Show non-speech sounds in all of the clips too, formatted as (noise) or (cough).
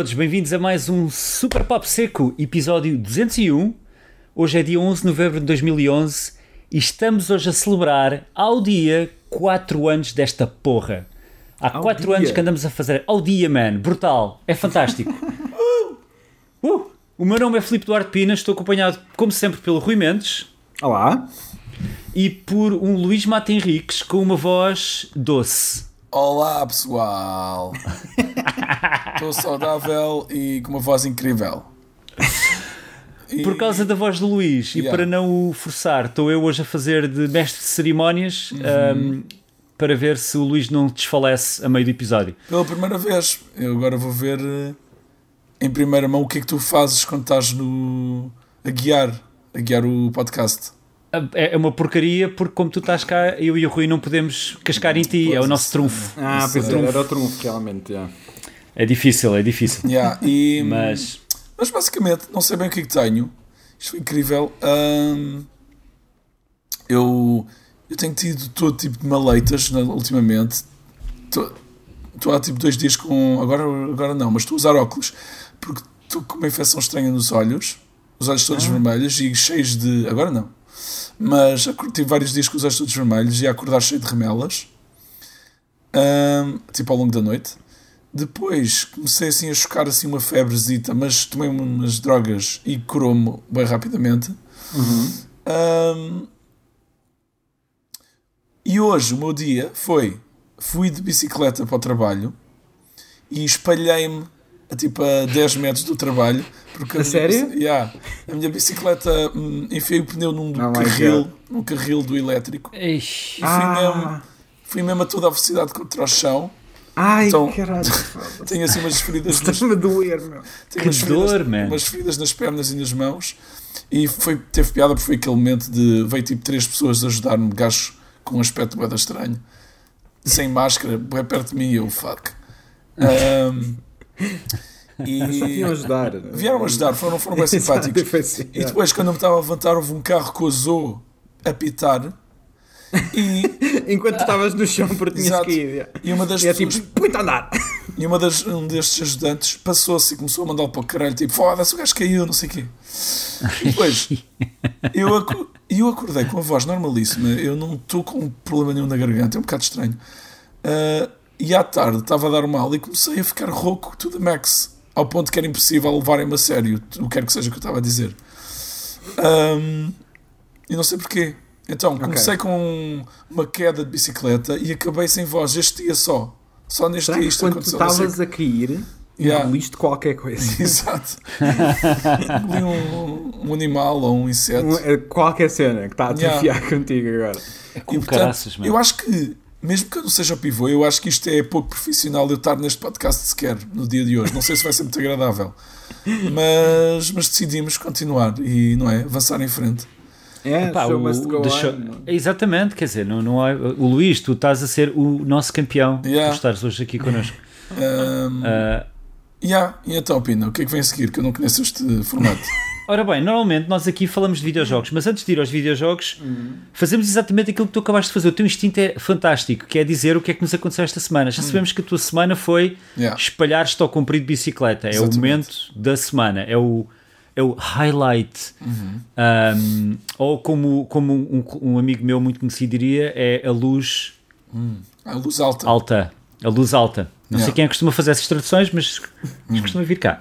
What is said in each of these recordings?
todos, bem-vindos a mais um Super Pop Seco, episódio 201. Hoje é dia 11 de novembro de 2011 e estamos hoje a celebrar ao dia 4 anos desta porra. Há Ao 4 dia. anos que andamos a fazer ao dia, man, brutal, é fantástico. (laughs) Uh! O meu nome é Filipe Duarte Pina, estou acompanhado, como sempre, pelo Rui Mendes Olá. e por um Luís Mata Henriques com uma voz doce. Olá pessoal! (laughs) Estou saudável e com uma voz incrível. E- Por causa da voz do Luís e Yeah. para não o forçar, estou eu hoje a fazer de mestre de cerimónias um, para ver se o Luís não desfalece a meio do episódio. Pela primeira vez, eu agora vou ver eh, em primeira mão o que é que tu fazes quando estás no. a guiar, a guiar o podcast. É é uma porcaria porque, como tu estás cá, eu e o Rui não podemos cascar em ti, é o nosso trunfo. Ah, pois é. é, era o trunfo, realmente. já. É difícil, é difícil. Yeah, e, Mas Mas basicamente, não sei bem o que é que tenho. Isto foi incrível. Ahm, eu, eu tenho tido todo tipo de maleitas na- ultimamente. Estou há tipo dois dias com. Agora, agora não, mas estou a usar óculos porque estou com uma infecção estranha nos olhos. Os olhos todos vermelhos e cheios de. Agora não. Mas tive vários dias com os olhos todos vermelhos e a acordar cheio de remelas. Ahm, tipo ao longo da noite. Depois comecei assim a chocar assim uma febrezita, mas tomei umas drogas e curou-me bem rapidamente. Ahm, e hoje o meu dia foi: fui de bicicleta para o trabalho e espalhei-me a tipo a 10 metros do trabalho. Porque A minha sério? bici- Yeah. a minha bicicleta hum, enfiei o pneu num Oh carril, num carril do elétrico Eish, e fui, Ah. mesmo, fui mesmo a toda a velocidade contra o chão. Ai, Então- caralho. Tenho assim umas feridas nas Estás-me a doer, meu. Tenho Que umas dor, feridas, man. umas feridas nas pernas e nas mãos. E foi, teve piada porque foi aquele momento de veio tipo três pessoas ajudar-me, gajos com um aspecto bem estranho, sem máscara, bem perto de mim e eu, fuck. (laughs) Só e ajudar. vieram ajudar, foram, foram bem (laughs) simpáticos. Assim, E depois, quando eu me estava a levantar, houve um carro que ousou apitar. E, (laughs) Enquanto estavas no chão porque tinhas Exato. já. e uma das E é tipo, muito andar. E uma das, um destes ajudantes passou-se e começou a mandá-lo para o caralho, tipo, foda-se, o gajo caiu, não sei o quê. E depois, eu, acu- eu acordei com a voz normalíssima, eu não estou com problema nenhum na garganta, é um bocado estranho. Ah, e à tarde estava a dar mal e comecei a ficar rouco, to the max, ao ponto que era impossível levarem-me a sério, o que quer que seja que eu estava a dizer. Ahm, e não sei porquê. Então, comecei com uma queda de bicicleta e acabei sem voz este dia só. Só neste Será dia isto quando tu aconteceu. sei estavas a cair, Yeah. engoliste qualquer coisa? (laughs) Exato. Engoli um, um animal ou um inseto. Um- é Qualquer cena que está a Yeah. atrofiar contigo agora. e, com caraças, mano. eu acho que, mesmo que eu não seja o pivô, eu acho que isto é pouco profissional eu estar neste podcast sequer no dia de hoje. Não sei se vai ser muito agradável. Mas, mas decidimos continuar e, não é? Avançar em frente. É, Pá, show o- must go on. show- Exatamente, quer dizer, não, não há- o Luís, tu estás a ser o nosso campeão Yeah. por estares hoje aqui connosco. Um, Ah, yeah. E então, Pina, o que é que vem a seguir? Que eu não conheço este formato. (laughs) Ora bem, normalmente nós aqui falamos de videojogos, mas antes de ir aos videojogos, fazemos exatamente aquilo que tu acabaste de fazer. O teu instinto é fantástico, que é dizer o que é que nos aconteceu esta semana. Já sabemos que a tua semana foi Yeah. espalhar-te ao comprido de bicicleta. É o Exatamente. momento da semana, é o, é o highlight. Um, ou como, como um, um amigo meu muito conhecido diria, é a luz A luz alta. alta. A luz alta. Não sei Yeah. quem é que costuma fazer essas traduções, mas, mas costuma vir cá.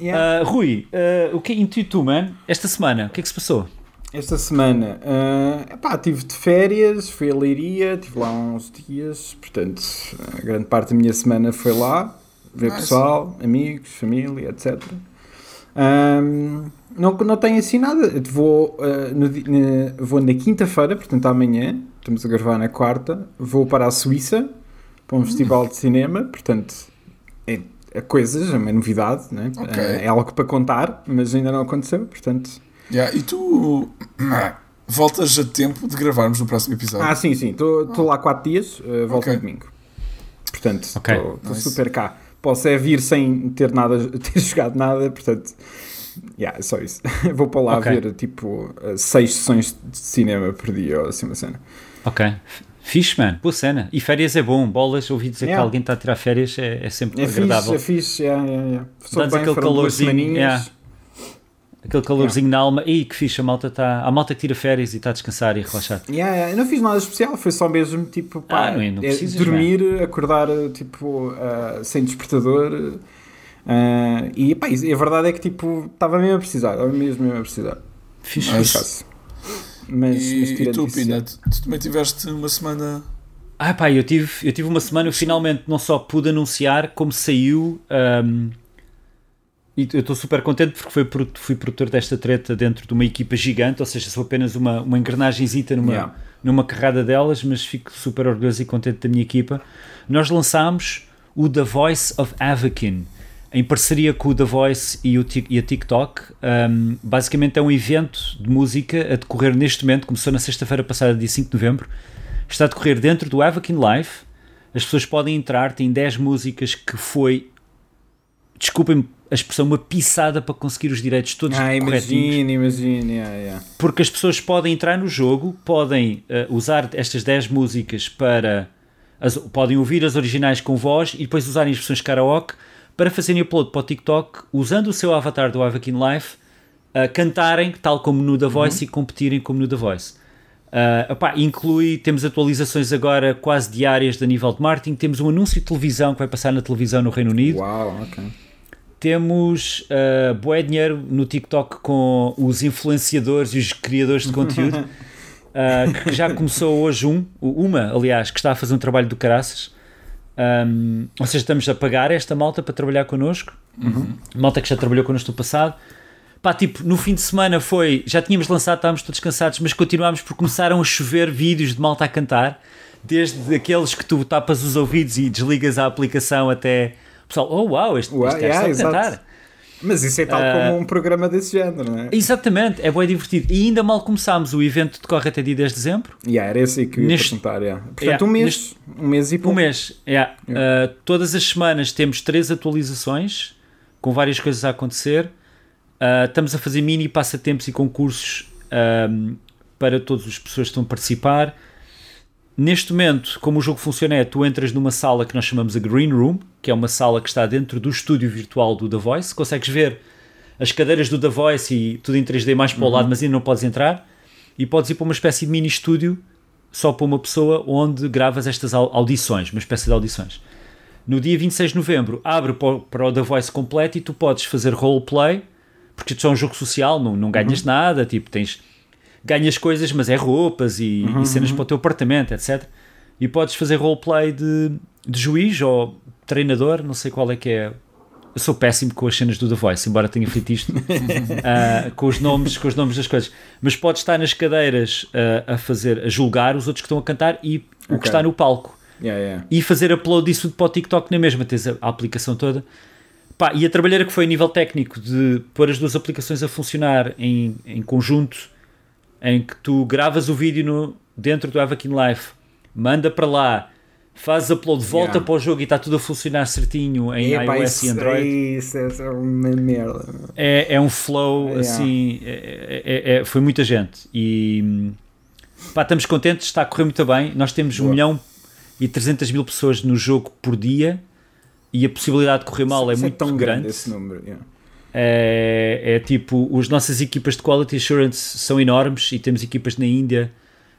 Yeah. Ah, Rui, ah, o que é tu, tu, man? Esta semana, o que é que se passou? Esta semana, uh, epá, estive de férias, fui a Leiria, estive lá uns dias, portanto, a grande parte da minha semana foi lá, ver Nice. pessoal, amigos, família, etc. Um, não, não tenho assim nada, vou, uh, no na- vou na quinta-feira, portanto amanhã, estamos a gravar na quarta, vou para a Suíça, para um festival de cinema, portanto, é, é coisas, é uma novidade, né? Ok. Uh, é algo para contar, mas ainda não aconteceu, portanto... Yeah. E tu (coughs) ah, voltas a tempo de gravarmos no próximo episódio. Ah, sim, sim. Estou lá 4 dias, uh, volto Ok. no domingo. Portanto, estou Nice. super cá. Posso é vir sem ter nada, (laughs) ter jogado nada, portanto, yeah, é só isso. (laughs) Vou para lá Ok. ver tipo 6 sessões de cinema por dia ou assim uma cena. Ok. Fixe, mano, boa cena. E férias é bom, bolas, ouvi dizer Yeah. que alguém está a tirar férias é, é sempre É agradável. fixe, é fixe. Yeah, yeah, yeah. Dá-nos aquele calorzinho, yeah. Aquele calorzinho na alma. Ih, que fixe, a malta, tá, a malta que tira férias e está a descansar e a relaxar. Yeah, yeah. Eu não fiz nada especial, foi só mesmo tipo pá, Ah, não é, não é, precisas, dormir, acordar tipo ah, sem despertador. ah, e pá, a verdade é que tipo estava mesmo a precisar, estava mesmo, mesmo a precisar. Fixe. Mas, mas E, e tirando tu, Pina, tu, tu também tiveste uma semana. Ah pá, eu tive, eu tive uma semana, eu finalmente não só pude anunciar, como saiu. ahm, e eu estou super contente porque produ- fui produtor desta treta dentro de uma equipa gigante, ou seja, sou apenas uma, uma engrenagenzita numa, Yeah. numa carrada delas, mas fico super orgulhoso e contente da minha equipa. Nós lançámos o The Voice of Avakin, em parceria com o The Voice e, o e a TikTok. Um, basicamente é um evento de música a decorrer neste momento, começou na sexta-feira passada, dia 5 de novembro. Está a decorrer dentro do Avakin Live. As pessoas podem entrar, tem 10 músicas que foi, desculpem a expressão, uma pisada para conseguir os direitos todos Ah, imagina, imagina. Yeah, yeah. porque as pessoas podem entrar no jogo, podem eh, usar estas 10 músicas para. as- podem ouvir as originais com voz e depois usarem as versões karaoke para fazerem upload para o TikTok usando o seu avatar do Avakin Life, a cantarem, tal como no The Voice, e competirem como no The Voice. Ah, epá, inclui, temos atualizações agora quase diárias de nível de marketing, temos um anúncio de televisão que vai passar na televisão no Reino Unido. Uau, ok. Temos uh, bué dinheiro no TikTok com os influenciadores e os criadores de conteúdo. uh, (laughs) que já começou hoje um, uma, aliás, que está a fazer um trabalho do caraças. Um, ou seja, estamos a pagar esta malta para trabalhar connosco. Malta que já trabalhou connosco no passado. Pá, tipo, no fim de semana foi. Já tínhamos lançado, estávamos todos cansados, mas continuámos por começaram a chover vídeos de malta a cantar. Desde aqueles que tu tapas os ouvidos e desligas a aplicação até. Pessoal, oh uau, este, Uau, este yeah, está a cantar. Mas isso é tal Ah. como um programa desse género, não é? Exatamente, é bem divertido. E ainda mal começámos, o evento decorre até dia 10 de dezembro. Yeah, era esse que eu ia Neste- perguntar. Yeah. Portanto, Yeah, um mês. neste- Um mês e pouco. Um mês, yeah. Uh, todas as semanas temos três atualizações com várias coisas a acontecer. Uh, estamos a fazer mini passatempos e concursos um, para todas as pessoas que estão a participar. Neste momento, como o jogo funciona é, tu entras numa sala que nós chamamos a Green Room, que é uma sala que está dentro do estúdio virtual do The Voice. Consegues ver as cadeiras do The Voice e tudo em 3D mais para o lado, mas ainda não podes entrar. E podes ir para uma espécie de mini estúdio só para uma pessoa onde gravas estas au- audições, uma espécie de audições. No dia 26 de novembro abre para o, The Voice completo e tu podes fazer roleplay, porque isto é um jogo social, não, não ganhas nada, tipo, tens ganhas coisas, mas é roupas e, e cenas para o teu apartamento, etc. E podes fazer roleplay de, de juiz ou treinador, não sei qual é que é. Eu sou péssimo com as cenas do The Voice, embora tenha feito isto (laughs) ah, com, os nomes, com os nomes das coisas. Mas podes estar nas cadeiras ah, a fazer, a julgar os outros que estão a cantar e o que está no palco Yeah, yeah. e fazer upload disso tudo para o TikTok na mesma, tens a, a aplicação toda. Pá, e a trabalheira que foi a nível técnico de pôr as duas aplicações a funcionar em, em conjunto, em que tu gravas o vídeo no, dentro do Avakin Live, manda para lá, faz upload, volta Yeah. para o jogo e está tudo a funcionar certinho em Epá, iOS isso, e Android. Isso, isso é uma merda. É, é um flow Yeah. assim, é- é- é- foi muita gente e pá, estamos contentes, está a correr muito bem. Nós temos 1 Boa. milhão e 300 mil pessoas no jogo por dia e a possibilidade de correr mal é Isso muito tão grande grande. esse número. yeah. É, é tipo, as nossas equipas de Quality Assurance são enormes e temos equipas na Índia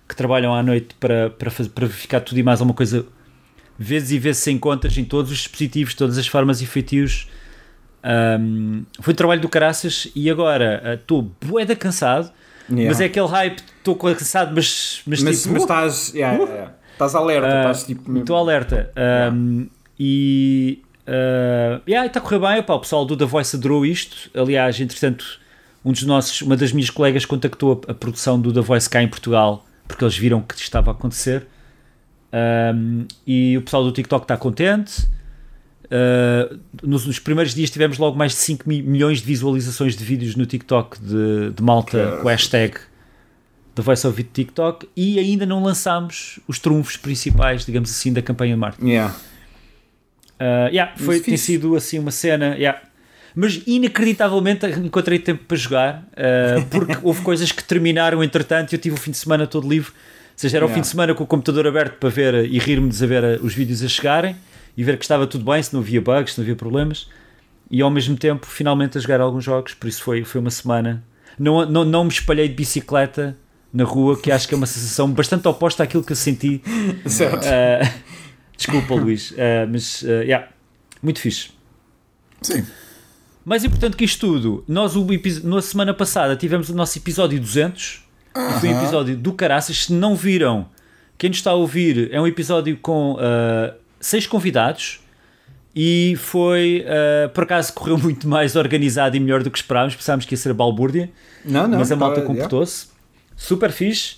que trabalham à noite para, para, fazer, para verificar tudo e mais alguma coisa vezes e vezes sem contas em todos os dispositivos, todas as formas e feitios. Um, foi trabalho do caraças e agora uh, estou bué cansado, Yeah. mas é aquele hype, estou cansado, mas, mas, Mas, tipo, mas uh, estás. yeah, yeah, yeah. Estás alerta, Ah, estás tipo. Estou alerta. Um, E uh, yeah, está a correr bem. Opá, o pessoal do The Voice adorou isto. Aliás, entretanto, um dos nossos, uma das minhas colegas contactou a, a produção do The Voice cá em Portugal porque eles viram que isto estava a acontecer. Um, e o pessoal do TikTok está contente. Uh, nos, nos primeiros dias tivemos logo mais de 5 mi- milhões de visualizações de vídeos no TikTok de, de malta Caraças. com a hashtag The Voice of It TikTok e ainda não lançámos os trunfos principais, digamos assim, da campanha de marketing. Yeah. Uh, yeah, foi, tem fixe. sido assim uma cena. yeah. Mas inacreditavelmente encontrei tempo para jogar uh, (laughs) porque houve coisas que terminaram entretanto e eu tive o fim de semana todo livre. seja, era o Yeah. fim de semana com o computador aberto para ver e rir-me de ver eh, os vídeos a chegarem e ver que estava tudo bem, se não havia bugs, se não havia problemas. E ao mesmo tempo, finalmente, a jogar alguns jogos. Por isso foi, foi uma semana. Não, não, não me espalhei de bicicleta na rua, que acho que é uma sensação bastante oposta àquilo que eu senti. (laughs) Certo. Ah, desculpa, Luís, ah, mas ah, yeah, muito fixe. Sim. Mais importante que isto tudo, nós o na semana passada tivemos o nosso episódio 200, que foi um episódio do caraças. Se não viram, quem nos está a ouvir, é um episódio com ah, seis convidados e foi, ah, por acaso, correu (laughs) muito mais organizado e melhor do que esperávamos. Pensámos que ia ser a balbúrdia, Não, não. mas a malta tá- comportou-se. Super fixe.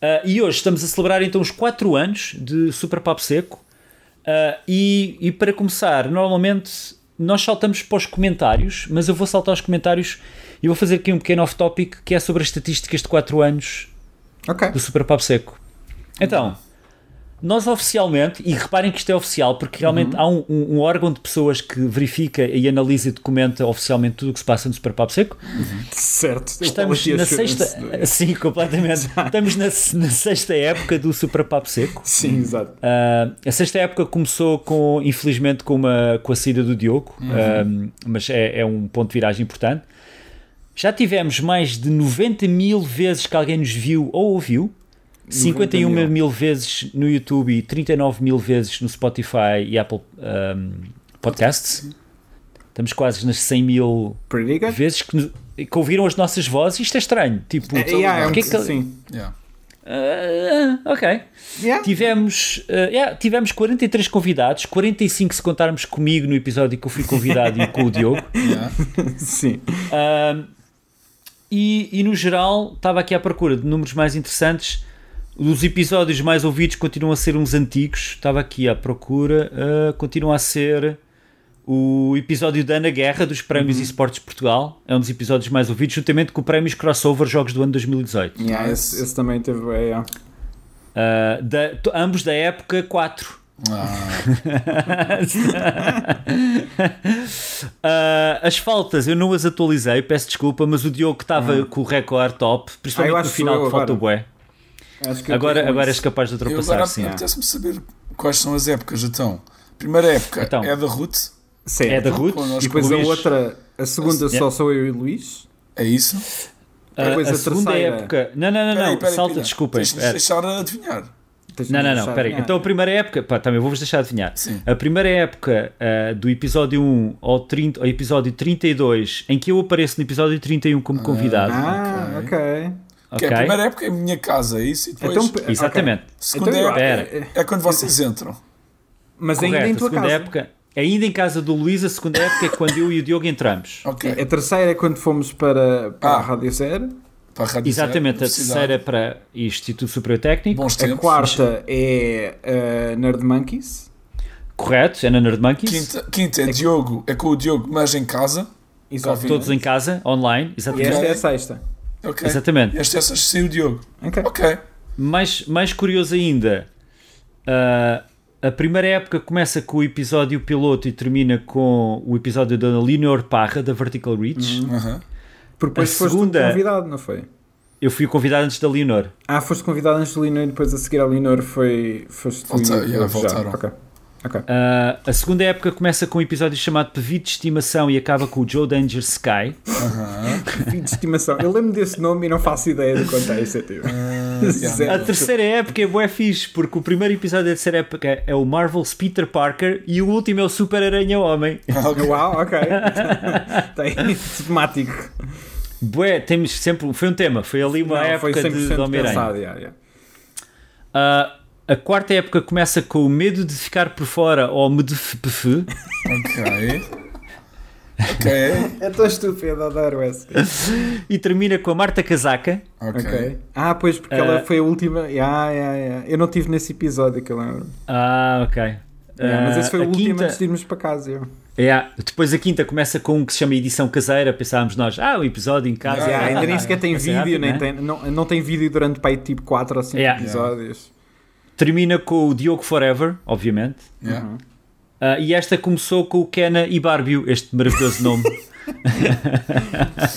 Ah, e hoje estamos a celebrar então os 4 anos de Super Papo Seco. Ah, e, e para começar, normalmente nós saltamos para os comentários, mas eu vou saltar os comentários e vou fazer aqui um pequeno off-topic que é sobre as estatísticas de 4 anos Ok. do Super Papo Seco. Então, nós oficialmente, e reparem que isto é oficial, porque realmente há um, um- um órgão de pessoas que verifica e analisa e documenta oficialmente tudo o que se passa no Super Papo Seco. Certo. Estamos na sexta. Sim, completamente. Estamos na, na sexta época do Super Papo Seco. Sim, exato. Ah, a sexta época começou com, infelizmente, com, uma, com a saída do Diogo, ah, mas é, é um ponto de viragem importante. Já tivemos mais de 90 mil vezes que alguém nos viu ou ouviu, 51 mil. mil. vezes no YouTube e 39 mil vezes no Spotify e Apple ah, Podcasts. Estamos quase nas 100 mil vezes que, que ouviram as nossas vozes. Isto é estranho. Tipo, É, yeah, é um- que é que- Sim. Yeah. ah, ok. Yeah. Tivemos, uh, yeah, tivemos 43 convidados, 45 se contarmos comigo no episódio que eu fui convidado e com o Diogo. (laughs) Yeah. (laughs) Sim. Um, e, e no geral, estava aqui à procura de números mais interessantes. Os episódios mais ouvidos continuam a ser uns antigos. Estava aqui à procura. uh, continua a ser o episódio da Ana Guerra dos Prémios eSports de Portugal. É um dos episódios mais ouvidos, juntamente com o Prémios Crossover Jogos do ano 2018. Yeah, esse, esse também teve. É, yeah. Uh, da- to- ambos da época 4. Ah, (laughs) Ah, as faltas eu não as atualizei, peço desculpa, mas o Diogo estava com o recorde top, Ah, principalmente acho no final que falta o bué. Acho que eu Agora, agora és capaz de eu ultrapassar, agora sim. apetece-me saber quais são as épocas, então. Primeira época Então. é da Ruth, Certo. É da Ruth E depois a outra, a segunda Yeah. só sou eu e o Luís. é isso? Ah, depois a a segunda terceira. época. Não, não, não, Peraí, não. peraí, salta, peraí. desculpem. Deixa-nos deixar adivinhar. Não, não, não, deixar espera aí. adivinhar. Então a primeira época, pá, também vou-vos deixar adivinhar. Sim. A primeira época ah, do episódio 1 ao, 30, ao episódio 32, em que eu apareço no episódio 31 como convidado. Ah, Ok. ok. Que é a primeira época é a minha casa, é isso? E depois, Então, Exatamente. segunda Então, época Espera. é quando vocês entram. Mas Correto. ainda em tua segunda casa. época, ainda em casa do Luís, a segunda época é quando eu e o Diogo entramos. (laughs) Ok. A terceira é quando fomos para, para Ah. a Rádio Zero. Para a Rádio Exatamente, a terceira é para Instituto Superior Técnico. Bons A quarta é uh, Nerd Monkeys. Correto, é na Nerd Monkeys. Quinta, quinta é Diogo, é com o Diogo, mas em casa. Exatamente. Todos em casa, online. E Exatamente. esta é a sexta. Ok. Exatamente. Esta é sem o Diogo. Ok. Ok. Mais, mais curioso ainda, ah, a primeira época começa com o episódio piloto e termina com o episódio da Leonor Parra, da Vertical Reach. Aham. Porque depois A foste segunda- convidado, não foi? Eu fui convidado antes da Leonor. Ah, foste convidado antes do Linor e depois a seguir ao Linor foi. Foste tu Volta- e yeah, voltaram. Ok. Ok. Ah, a segunda época começa com um episódio chamado Pedido de Estimação e acaba com o Joe Danger Sky. Aham. Filho de estimação. Eu lembro desse nome e não faço ideia do quanto é isso. É tipo. Zero. A terceira época é bué fixe, porque o primeiro episódio da terceira época é o Marvel's Peter Parker e o último é o Super Aranha Homem. Ok. Uau, ok. (laughs) Tem temático. Bué, temos sempre. Foi um tema, foi ali uma Não, foi época de, 100% de Homem-Aranha. pensado. Yeah, yeah. Ah, a quarta época começa com o medo de ficar por fora ou medefpf. Ok. Ok. É tão estúpido, adoro essa. e termina com a Marta Casaca. Ok. Ok. Ah, pois, porque Ah. ela foi a última. Yeah, yeah, yeah. Eu não estive nesse episódio que eu lembro. Ah, ok. Yeah, mas Ah, esse foi a o último quinta- antes de irmos para casa. Eu. Yeah, Depois a quinta começa com um que se chama edição caseira. Pensávamos nós, ah, o episódio em casa. Ah, Yeah, ainda nem Ah, sequer tem vídeo, nem né? tem, não, não tem vídeo durante pai, tipo 4 ou 5 Yeah. episódios. Termina com o Diogo Forever, obviamente. Yeah. Uhum. Ah, e esta começou com o Kenna e Barbie, este maravilhoso nome. (laughs)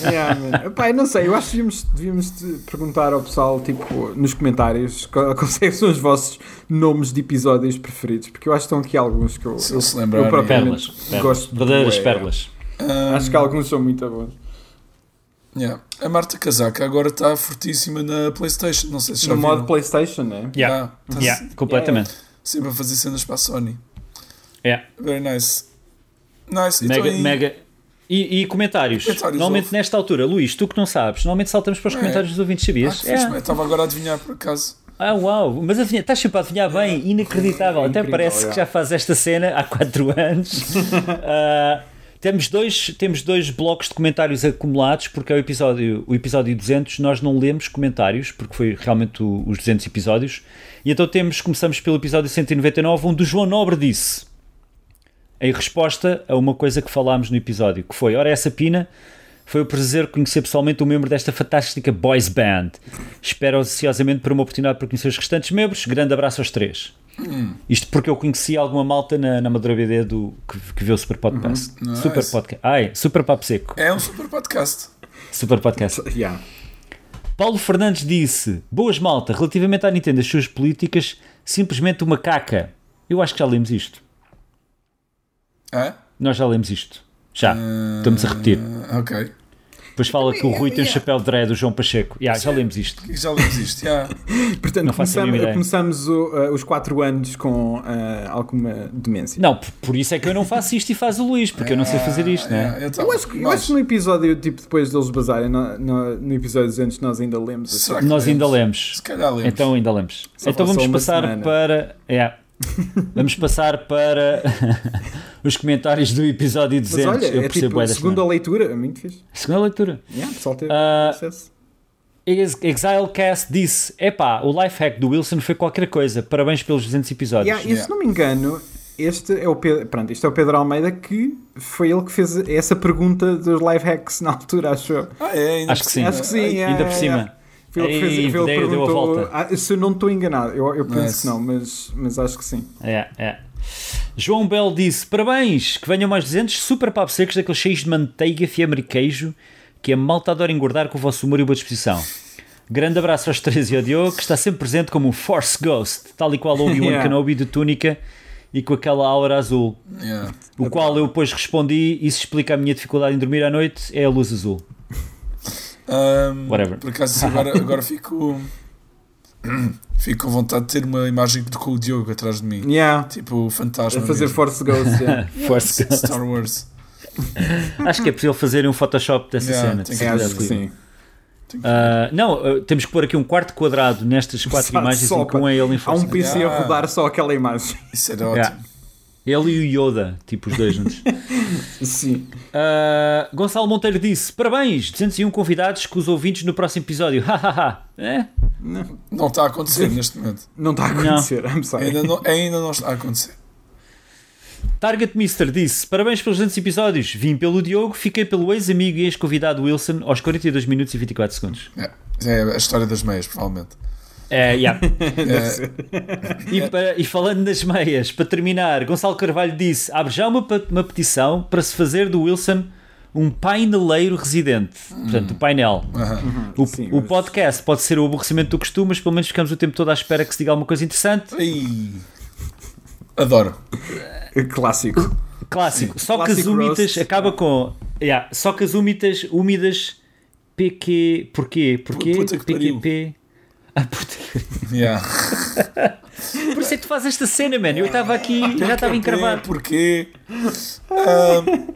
Yeah. Epá, não sei, eu acho que devíamos, devíamos te perguntar ao pessoal, tipo, nos comentários, (laughs) quais são os vossos nomes de episódios preferidos, porque eu acho que estão aqui alguns que eu, Se eu, se lembrarem. eu propriamente Pérolas, pérolas gosto. verdadeiras bué. pérolas. Ah, Acho que alguns são muito bons. Yeah. A Marta Casaca agora está fortíssima na Playstation. Não sei se já No modo. Playstation, né? Yeah, Ah, tá yeah, completamente. sempre a fazer cenas para a Sony. Yeah. Very nice. Nice. Mega, então, e- mega. E, e comentários. Comentários, Normalmente ouve. nesta altura, Luís, tu que não sabes, normalmente saltamos para os É. comentários dos ouvintes, Ah, sabias? fixe, É. Estava agora a adivinhar por acaso. Ah, uau, mas adivinha, estás sempre a adivinhar bem, inacreditável. É Até parece é. que já faz esta cena há 4 anos. (laughs) Ah, temos, dois, temos dois blocos de comentários acumulados, porque é o episódio, o episódio 200. Nós não lemos comentários, porque foi realmente o- os 200 episódios. E então temos, começamos pelo episódio 199, onde o João Nobre disse, em resposta a uma coisa que falámos no episódio, que foi: Ora, essa pina. Foi o prazer conhecer pessoalmente um membro desta fantástica boys band. Espero ansiosamente por uma oportunidade para conhecer os restantes membros. Grande abraço aos três. Isto porque eu conheci alguma malta na, na Madura BD do, que, que vê o Super Podcast. Nice. Super Podcast. Ai, Super Papo Seco. É um super podcast. Super Podcast. (laughs) Yeah. Paulo Fernandes disse: Boas malta, relativamente à Nintendo, as suas políticas, simplesmente uma caca. Eu acho que já lemos isto. É? Nós já lemos isto. Já. Estamos a repetir. Ah, ok. Depois fala que o Rui tem um chapéu de dread do João Pacheco. Yeah, já lemos isto. Já lemos isto. Yeah. (laughs) Portanto, começamos, começamos o, uh, os 4 anos com uh, alguma demência. Não, por, por isso é que eu não faço isto e faz o Luís, porque eu não sei fazer isto, né? Yeah, então, Eu acho, que, eu mas- acho que no episódio, tipo, depois deles basarem, no, no, no episódio 200, nós ainda lemos. assim. Nós ainda lemos. Se calhar lemos. Então ainda lemos. Só então vamos passar semana. para. É. Vamos passar para (laughs) os comentários do episódio Mas 200. olha, eu é percebo tipo, é da segunda semana. leitura, é muito fixe. Segunda leitura. Yeah, o pessoal teve Ah, acesso. Exilecast disse: Epá, o life hack do Wilson foi qualquer coisa. Parabéns pelos 200 episódios. Yeah, e se Yeah. não me engano, este é o Pedro, pronto, isto é o Pedro Almeida que foi ele que fez essa pergunta dos live hacks na altura, acho eu. Ah, é, Acho por que sim. Acho que sim, yeah, ainda por yeah, cima. Foi ele que fez, foi ele perguntou. Ah, se eu não estou enganado, eu, eu penso Nice. que não, mas, mas acho que sim. É, é. João Bell disse: Parabéns, que venham mais 200 super papo secos daqueles cheios de manteiga, fiambre e queijo que a malta adora engordar com o vosso humor e boa disposição. Grande abraço aos três e ao Diogo, que está sempre presente como um Force Ghost, tal e qual Obi-Wan (laughs) Yeah. Kenobi de túnica e com aquela aura azul. Yeah. O qual eu depois respondi: Isso explica a minha dificuldade em dormir à noite, é a luz azul. Um, Whatever. Por acaso agora, agora (laughs) fico. (clears throat) Fico com vontade de ter uma imagem de- com o Diogo atrás de mim. Yeah. Tipo, fantasma. A fazer mesmo. Force Ghost. yeah. (laughs) Force Ghost. Star Wars. (laughs) Acho que é possível fazer um Photoshop dessa Yeah, cena. tem que- que sim. Ah, não, ah, temos que pôr aqui um quarto quadrado nestas quatro Só- imagens só em que um é ele em Há um PC Yeah. a rodar só aquela imagem. Isso era ótimo. Ele e o Yoda, tipo os dois juntos. (laughs) Sim. Ah, Gonçalo Monteiro disse: Parabéns, 201 convidados com os ouvintes no próximo episódio. Hahaha. é? Não está a acontecer neste momento. Não está a acontecer, I'm sorry. Ainda não, ainda não está a acontecer. Target Mister disse: Parabéns pelos 200 episódios. Vim pelo Diogo, fiquei pelo ex-amigo e ex-convidado Wilson aos 42 minutos e 24 segundos. É, é a história das meias, provavelmente. É, yeah. (laughs) É, E, para- e falando das meias, para terminar, Gonçalo Carvalho disse: abre já uma, uma petição para se fazer do Wilson um paineleiro residente. Portanto, o painel. aham. O, Sim, o podcast pode ser o aborrecimento do costume, mas pelo menos ficamos o tempo todo à espera que se diga alguma coisa interessante. Ai. Adoro. Clássico. Clássico. Só que as úmidas acaba com. Yeah, só que as úmidas, úmidas PQ. Porquê? Porquê? Puta que pariu. PQP. Ah, puta que- (laughs) Yeah. Por isso é que tu fazes esta cena, mano. Eu estava aqui, já estava encravado. Porquê? Ahm,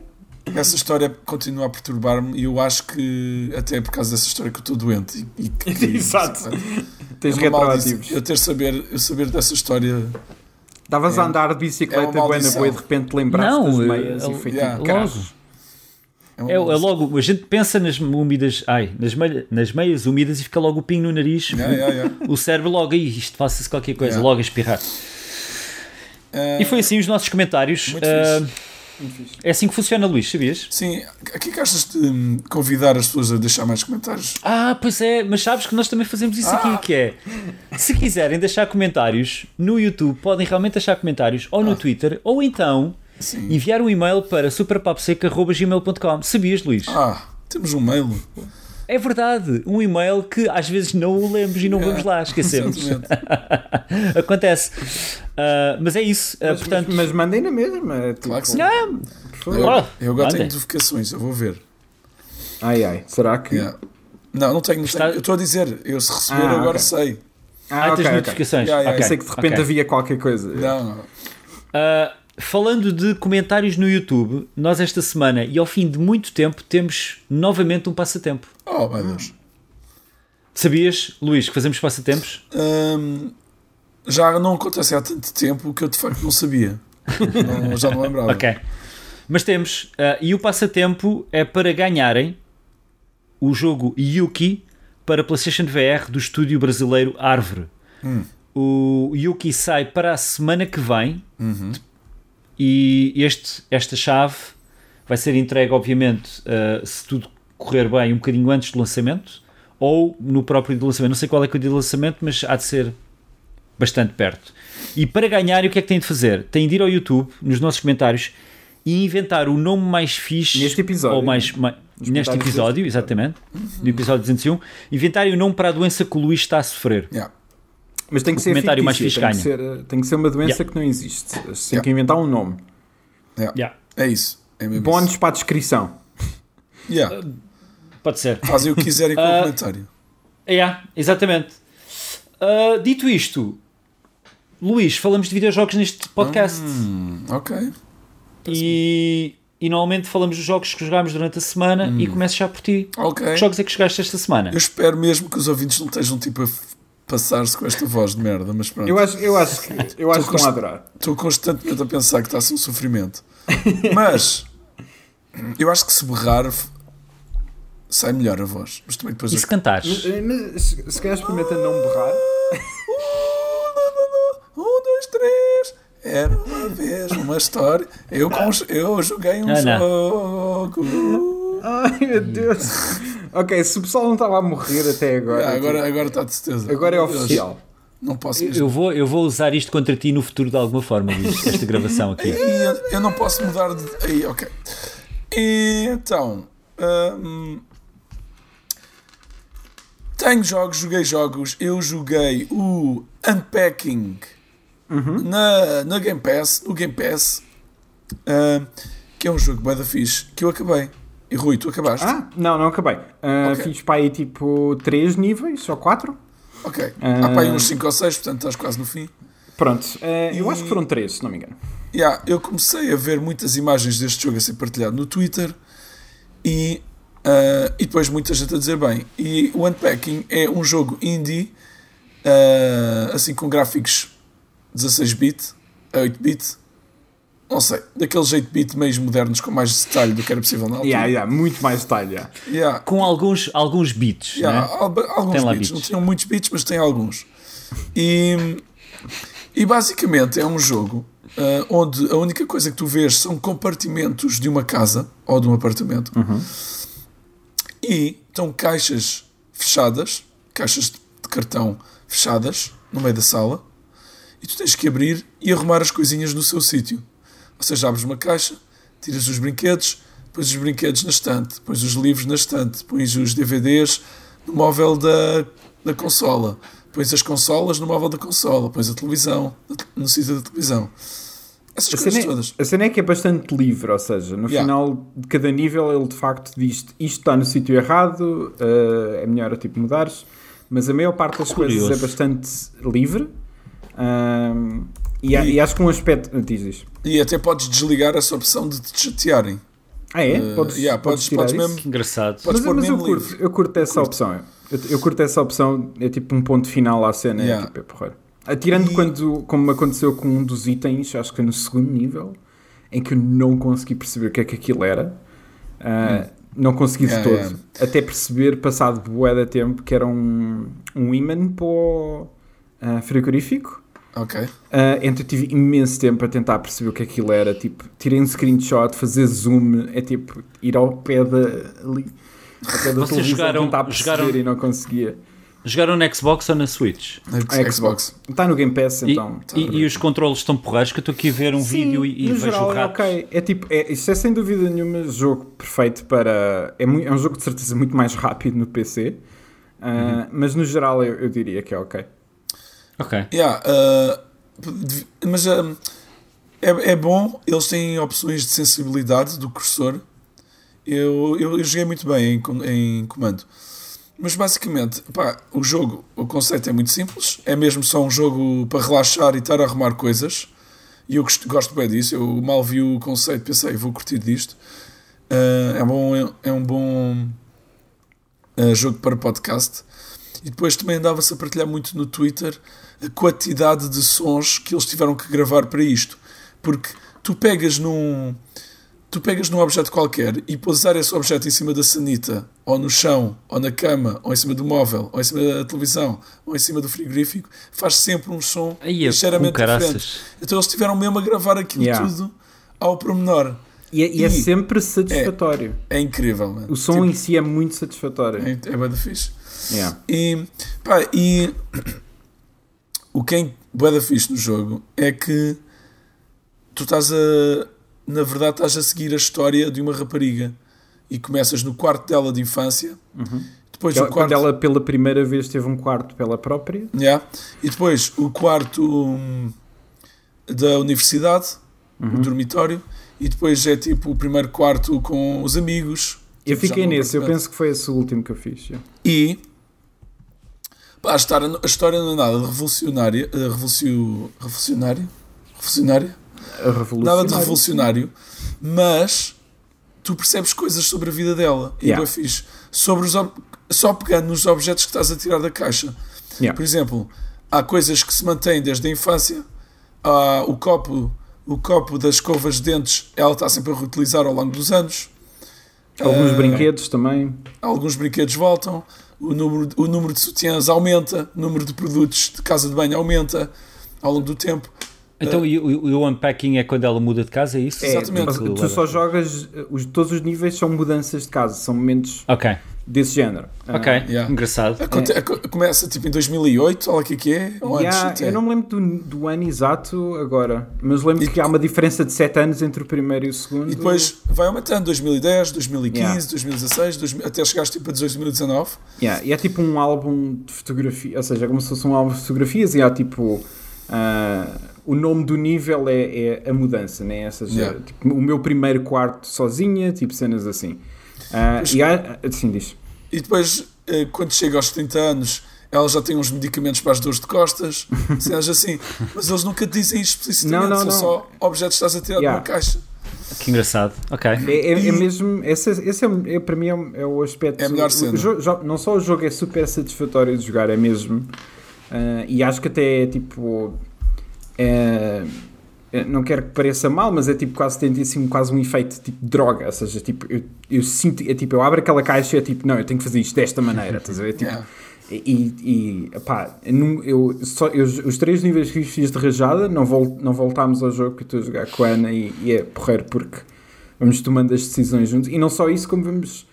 essa história continua a perturbar-me e eu acho que até é por causa dessa história que eu estou doente. E, e que, (laughs) Exato. Tens É uma maldição. retroativos. Eu ter saber, eu saber dessa história. Estavas a É- andar de é bicicleta uma bué na maldição. boa e de repente lembraste Não, das eh, meias ele- e foi yeah. tipo, caralho. Logo. É É, é logo, a gente pensa nas úmidas, ai, nas, meia- nas meias úmidas e fica logo o pinho no nariz. Yeah, yeah, yeah. (laughs) O cérebro logo, aí, isto faça-se qualquer coisa, logo a espirrar. Ah, E foi assim os nossos comentários. Muito Ah, fixe. Muito fixe. É assim que funciona, Luís, sabias? Sim, o que achas de hum, convidar as pessoas a deixar mais comentários? Ah, pois é, mas sabes que nós também fazemos isso aqui, que é se quiserem deixar comentários no YouTube, podem realmente deixar comentários ou no Twitter, ou então Sim. enviar um e-mail para superpapseca.gmail.com. Sabias, Luís? Ah, temos um mail. É verdade, um e-mail que às vezes não o lemos e não vamos lá, esquecemos. Exatamente. (laughs) Acontece. Ah, mas é isso, ah, Mas, portanto. mas, mas mandem na mesma. é Tipo, Claro que sim. Ah. Eu, eu agora tenho notificações, eu vou ver. Ai ai, será que. Yeah. Não, não tenho, não Está- tenho. Eu estou a dizer, eu se receber Ah, agora ok. sei. Ah, ah, ok, tens ok. notificações. Yeah, yeah, Ok, Pensei que de repente havia qualquer coisa. Não, não. Ah, falando de comentários no YouTube, nós esta semana e ao fim de muito tempo temos novamente um passatempo. Oh, meu Deus. Sabias, Luís, que fazemos passatempos? Hum, já não acontece há tanto tempo que eu de facto não sabia. Não- já não lembrava. (laughs) Ok. Mas temos, ah, e o passatempo é para ganharem o jogo Yuki para PlayStation VR do estúdio brasileiro Árvore. O Yuki sai para a semana que vem e este, esta chave vai ser entregue, obviamente, ah, se tudo correr bem, um bocadinho antes do lançamento ou no próprio dia do lançamento. Não sei qual é que é o dia do lançamento, mas há de ser bastante perto. E para ganhar, o que é que têm de fazer? Têm de ir ao YouTube, nos nossos comentários, e inventar o nome mais fixe. Neste episódio. Ou mais, ma- neste episódio, exatamente. No episódio 201. Inventarem o nome para a doença que o Luís está a sofrer. Yeah. Mas tem que O ser comentário mais fixe tem que, ser, tem que ser uma doença que não existe. Tem Yeah. que inventar um nome. Yeah. Yeah. É isso. É Bónus para a descrição. Yeah. Pode ser. Fazem o que quiserem com o comentário. Yeah, exatamente. Ah, dito isto, Luís, falamos de videojogos neste podcast. Hum, ok. E, e normalmente falamos dos jogos que jogámos durante a semana e começo já por ti. Ok. Que jogos é que jogaste esta semana? Eu espero mesmo que os ouvintes não estejam tipo a passar-se com esta voz de merda, mas pronto. Eu acho, eu acho que, eu acho que vão adorar. Estou constantemente a pensar que está a ser um sofrimento. Mas eu acho que se berrar sai melhor a voz. Mas também depois E eu- se cantares? Mas, eh, mas se, se calhar experimenta não berrar. (laughs) Um, dois, três. Era uma vez uma história. Eu, eu joguei um Ah, jogo. Ai meu Deus. ok, se o pessoal não estava a morrer até agora. Ah, agora, tipo, agora está de certeza. agora é oficial. Não posso mesmo. Eu vou, eu vou usar isto contra ti no futuro de alguma forma, Luís, esta gravação aqui. (laughs) Eu, eu não posso mudar de. Aí, ok. Então. hum, tenho jogos, joguei jogos. Eu joguei o Unpacking na, na Game Pass, no Game Pass, hum, que é um jogo bué da fixe, que eu acabei. E Rui, tu acabaste? Ah, não, não acabei. Ah, Ok. Fiz para aí tipo 3 níveis, ou 4. Ok. Ah. Há para aí uns 5 ou 6, portanto estás quase no fim. Pronto, eu E- acho que foram 3, se não me engano. Yeah, eu comecei a ver muitas imagens deste jogo a ser partilhado no Twitter e, ah, e depois muita gente a dizer bem. E o Unpacking é um jogo indie, assim com gráficos 16-bit, a 8-bit, não sei, daqueles 8-bit meios modernos com mais detalhe do que era possível na altura. Yeah, yeah, muito mais detalhe. yeah. Yeah, Com alguns, alguns beats, Yeah, né? al- alguns Tem bits, bits. não tinham muitos bits, mas tem alguns. E, e basicamente é um jogo ah, onde a única coisa que tu vês são compartimentos de uma casa ou de um apartamento e estão caixas fechadas, caixas de de cartão fechadas no meio da sala e tu tens que abrir e arrumar as coisinhas no seu sítio. Ou seja, abres uma caixa, tiras os brinquedos, pões os brinquedos na estante, pões os livros na estante, pões os DVDs no móvel da, da consola, pões as consolas no móvel da consola, pões a televisão no sítio da televisão. Essas A coisas cena, é- todas. a cena é que é bastante livre, ou seja, no Yeah. final de cada nível ele de facto diz isto está no sítio errado, ah, é melhor tipo mudares, mas a maior parte das coisas Curioso. é bastante livre. E, E- e acho que um aspecto. Diz isto. E até podes desligar essa opção de te chatearem. Ah, é? Uh, podes, yeah, podes, podes- podes isso? mesmo- engraçado. Podes Mas, mas eu, mesmo curto, livre. eu curto essa opção. Eu, eu curto essa opção, é tipo um ponto final à cena. Yeah. É, tipo, é porreiro. Ah, Tirando E- quando, como aconteceu com um dos itens, acho que é no segundo nível, em que eu não consegui perceber o que é que aquilo era. Ah, Não consegui de Hum. Yeah, todo. Até perceber, passado bué de tempo, que era um, um imã para o ah, frigorífico. Ok. Uh, então eu tive imenso tempo a tentar perceber o que aquilo era. Tipo, tirei um screenshot, fazer zoom, é tipo ir ao pé da ali, ao pé da Vocês televisão jogaram- tentar perceber jogaram- e não conseguia. Jogaram no Xbox ou na Switch? Na A Xbox. Está no Game Pass E, então. e- e os controles estão porreiros que eu estou aqui a ver um Sim, vídeo e, e vejo geral o é rato. ok. É tipo, é, isto é sem dúvida nenhuma jogo perfeito para. É, é um jogo de certeza muito mais rápido no PC. Uh, Uhum. Mas no geral eu, eu diria que é ok. Ok. Yeah, uh, mas uh, é, é bom, eles têm opções de sensibilidade do cursor. Eu, eu, eu joguei muito bem em, em comando. Mas basicamente, pá, o jogo, o conceito é muito simples. É mesmo só um jogo para relaxar e estar a arrumar coisas. E eu gosto, gosto bem disso. Eu mal vi o conceito, pensei, vou curtir disto. Uh, é, bom, é um bom uh, jogo para podcast. E depois também andava-se a partilhar muito no Twitter a quantidade de sons que eles tiveram que gravar para isto. Porque tu pegas num. Tu pegas num objeto qualquer e pousar esse objeto em cima da sanita, ou no chão, ou na cama, ou em cima do móvel, ou em cima da televisão, ou em cima do frigorífico, faz sempre um som Aí é ligeiramente diferente. Então eles tiveram mesmo a gravar aquilo Yeah. tudo ao pormenor. E, é- e é E- sempre satisfatório. É incrível, mano. O som Tipo, em si é muito satisfatório. é, é bem fixe. Yeah. E, pá, e o que é bué da fixe no jogo é que tu estás a, na verdade, estás a seguir a história de uma rapariga e começas no quarto dela de infância, depois Que o quarto, ela pela primeira vez teve um quarto pela própria. Yeah. e depois o quarto hum, da universidade, o dormitório, e depois é tipo o primeiro quarto com os amigos. Eu Tipo, fiquei nesse, eu penso que foi esse o último que eu fiz. yeah. E pá, a, história, a história não é nada de revolucionária, eh, revolucio, revolucionária, revolucionária, nada de revolucionário, mas tu percebes coisas sobre a vida dela e Yeah. yeah. fixe, sobre os só pegando nos objetos que estás a tirar da caixa. Yeah. Por exemplo, há coisas que se mantêm desde a infância, há o copo, o copo das escovas de dentes, ela está sempre a reutilizar ao longo dos anos. Alguns Ah, brinquedos também. alguns brinquedos voltam, o número, o número de sutiãs aumenta, o número de produtos de casa de banho aumenta ao longo do tempo. Então e o, e o unpacking é quando ela muda de casa, é isso? É, Exatamente. mas tu só jogas. uh, Os, todos os níveis são mudanças de casa, são momentos Ok, desse género. ok, yeah. engraçado. Aconte- aco- Começa tipo em 2008, olha o que é que é, ou Ah, yeah, antes até. eu não me lembro do, do ano exato agora, mas lembro E- que há uma diferença de 7 anos entre o primeiro e o segundo. E depois vai aumentando 2010, 2015, Yeah. 2016, 2000 até chegares tipo a 2019. Yeah, e é tipo um álbum de fotografia, ou seja, é como se fosse um álbum de fotografias e há tipo. ah, o nome do nível é, é a mudança, né? Ou seja, Yeah. tipo, o meu primeiro quarto sozinha, tipo cenas assim. Pois- e há, assim diz. E depois, eh, quando chega aos 30 anos, ela já tem uns medicamentos para as dores de costas, (laughs) cenas assim. Mas eles nunca dizem explicitamente, Não, não, são não. só objetos que estás a tirar Yeah. de uma caixa. Que engraçado. Ok. É, é, é mesmo. Esse, esse é, é- para mim é, o- é o aspecto. É a melhor cena. o jo- jo- não só o jogo é super satisfatório de jogar, é mesmo. ah, e acho que até é tipo. é- não quero que pareça mal, mas é tipo quase tem assim quase um efeito tipo droga. Ou seja, tipo, eu, eu sinto. É tipo, eu abro aquela caixa e é tipo, não, eu tenho que fazer isto desta maneira. Estás a ver? Tipo. E, e pá, eu, só, eu- os três níveis que fiz de rajada, não, vol, não voltámos ao jogo que eu estou a jogar com a Ana e, e é porreiro porque vamos tomando as decisões juntos. E não só isso, como vamos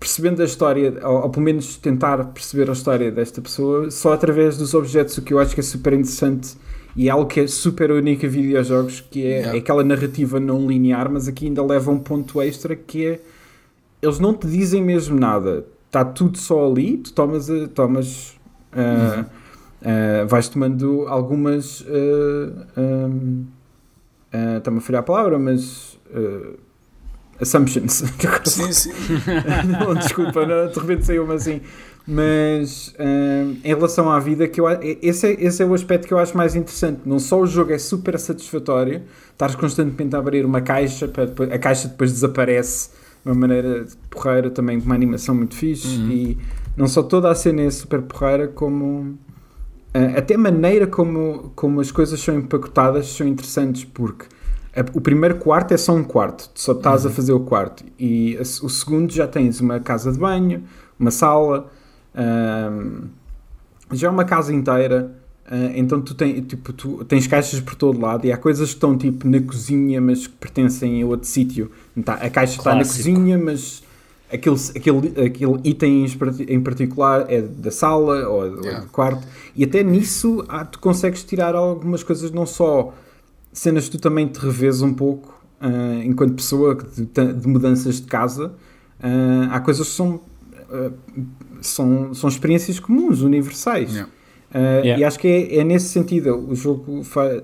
percebendo a história, ou, ou pelo menos tentar perceber a história desta pessoa, só através dos objetos, o que eu acho que é super interessante e é algo que é super único a videojogos, que é, Yeah. é aquela narrativa não linear, mas aqui ainda leva um ponto extra que é eles não te dizem mesmo nada. Está tudo só ali, tu tomas, a- tomas ah, ah, vais tomando algumas ah, um, ah, está-me a falhar a palavra, mas assumptions. (laughs) Sim, sim. não, desculpa, não, de repente saiu-me assim. Mas hum, em relação à vida, que eu, esse, é, esse é o aspecto que eu acho mais interessante. Não só o jogo é super satisfatório, estás constantemente a abrir uma caixa, para a caixa depois desaparece de uma maneira porreira, também com uma animação muito fixe. E não só toda a cena é super porreira, como ah, até a maneira como, como as coisas são empacotadas são interessantes, porque o primeiro quarto é só um quarto, tu só estás a fazer o quarto, e o segundo já tens uma casa de banho, uma sala, ahm, já é uma casa inteira, Uh, então tu, tem, tipo, tu tens caixas por todo lado e há coisas que estão tipo na cozinha mas que pertencem a outro sítio. Tá, a caixa está na cozinha mas aquele, aquele, aquele item em particular é da sala ou, yeah. do quarto. E até nisso ah, tu consegues tirar algumas coisas, não só cenas que tu também te revês um pouco uh, enquanto pessoa de, de, mudanças de casa. Uh, há coisas que são, uh, são, são experiências comuns, universais. Yeah. Yeah. E acho que é, é, nesse sentido. O jogo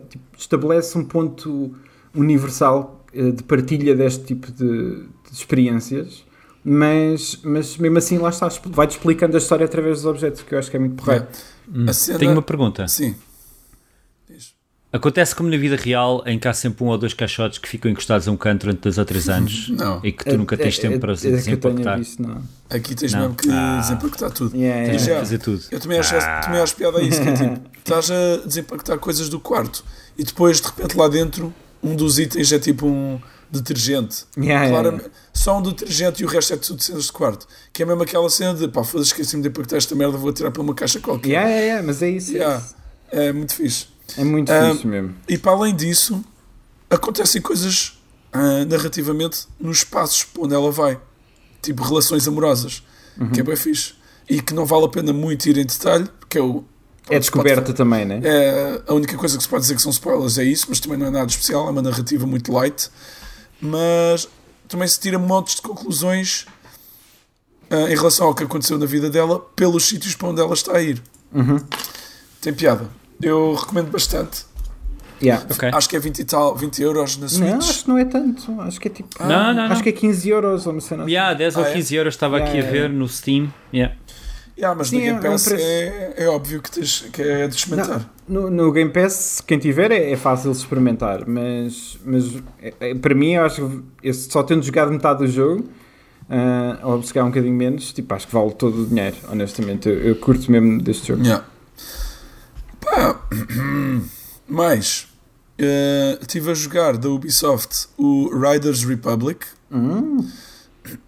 tipo, estabelece um ponto universal de partilha deste tipo de, de experiências mas, mas mesmo assim lá está, vai-te explicando a história através dos objetos, que eu acho que é muito porreiro. Hum. Cena... Tenho uma pergunta. Sim. Acontece como na vida real, em que há sempre um ou dois caixotes que ficam encostados a um canto durante dois ou três (laughs) anos não. e que tu nunca tens é, tempo é, para é desempacotar. Aqui tens não. mesmo que ah. desempacotar tudo. Yeah, yeah. Tens yeah. fazer tudo. Eu também acho, ah. também acho piada a isso, que é tipo, (laughs) estás a desempacotar coisas do quarto e depois de repente lá dentro um dos itens é tipo um detergente. Yeah, Claramente, yeah, Só um detergente e o resto é tudo cenas de quarto. Que é mesmo aquela cena de pá, foda-se, esqueci-me de impactar esta merda, vou tirar para uma caixa qualquer. Yeah, yeah, yeah, mas é isso. Yeah. É, é muito fixe. É muito uh, mesmo. E para além disso, acontecem coisas uh, narrativamente nos espaços onde ela vai. Tipo relações amorosas. Uhum. Que é bem fixe. E que não vale a pena muito ir em detalhe, porque é o. É descoberta também, né? É, a única coisa que se pode dizer que são spoilers é isso, mas também não é nada especial, é uma narrativa muito light mas também se tira montes de conclusões uh, em relação ao que aconteceu na vida dela pelos sítios para onde ela está a ir. Uhum. Tem piada. Eu recomendo bastante. Yeah. Okay. Acho que é 20 e tal, 20 euros na Switch. Não, acho que não é tanto. Acho que é tipo. Ah, não, não, acho não. que é 15 euros ou não sei nada. Yeah, 10 ah, ou 15 é? euros estava yeah, aqui a ver no Steam. Yeah. Yeah, mas Sim, no Game Pass é, é, é, óbvio que, tens, que é de experimentar. No, no, Game Pass, quem tiver, é, é fácil de experimentar, mas, mas é, é, para mim, eu acho que só tendo jogado metade do jogo, uh, ou jogar um bocadinho menos, tipo, acho que vale todo o dinheiro, honestamente. Eu, eu curto mesmo deste jogo. Yeah. Pá, (coughs) mais, uh, estive a jogar da Ubisoft o Riders Republic. Hum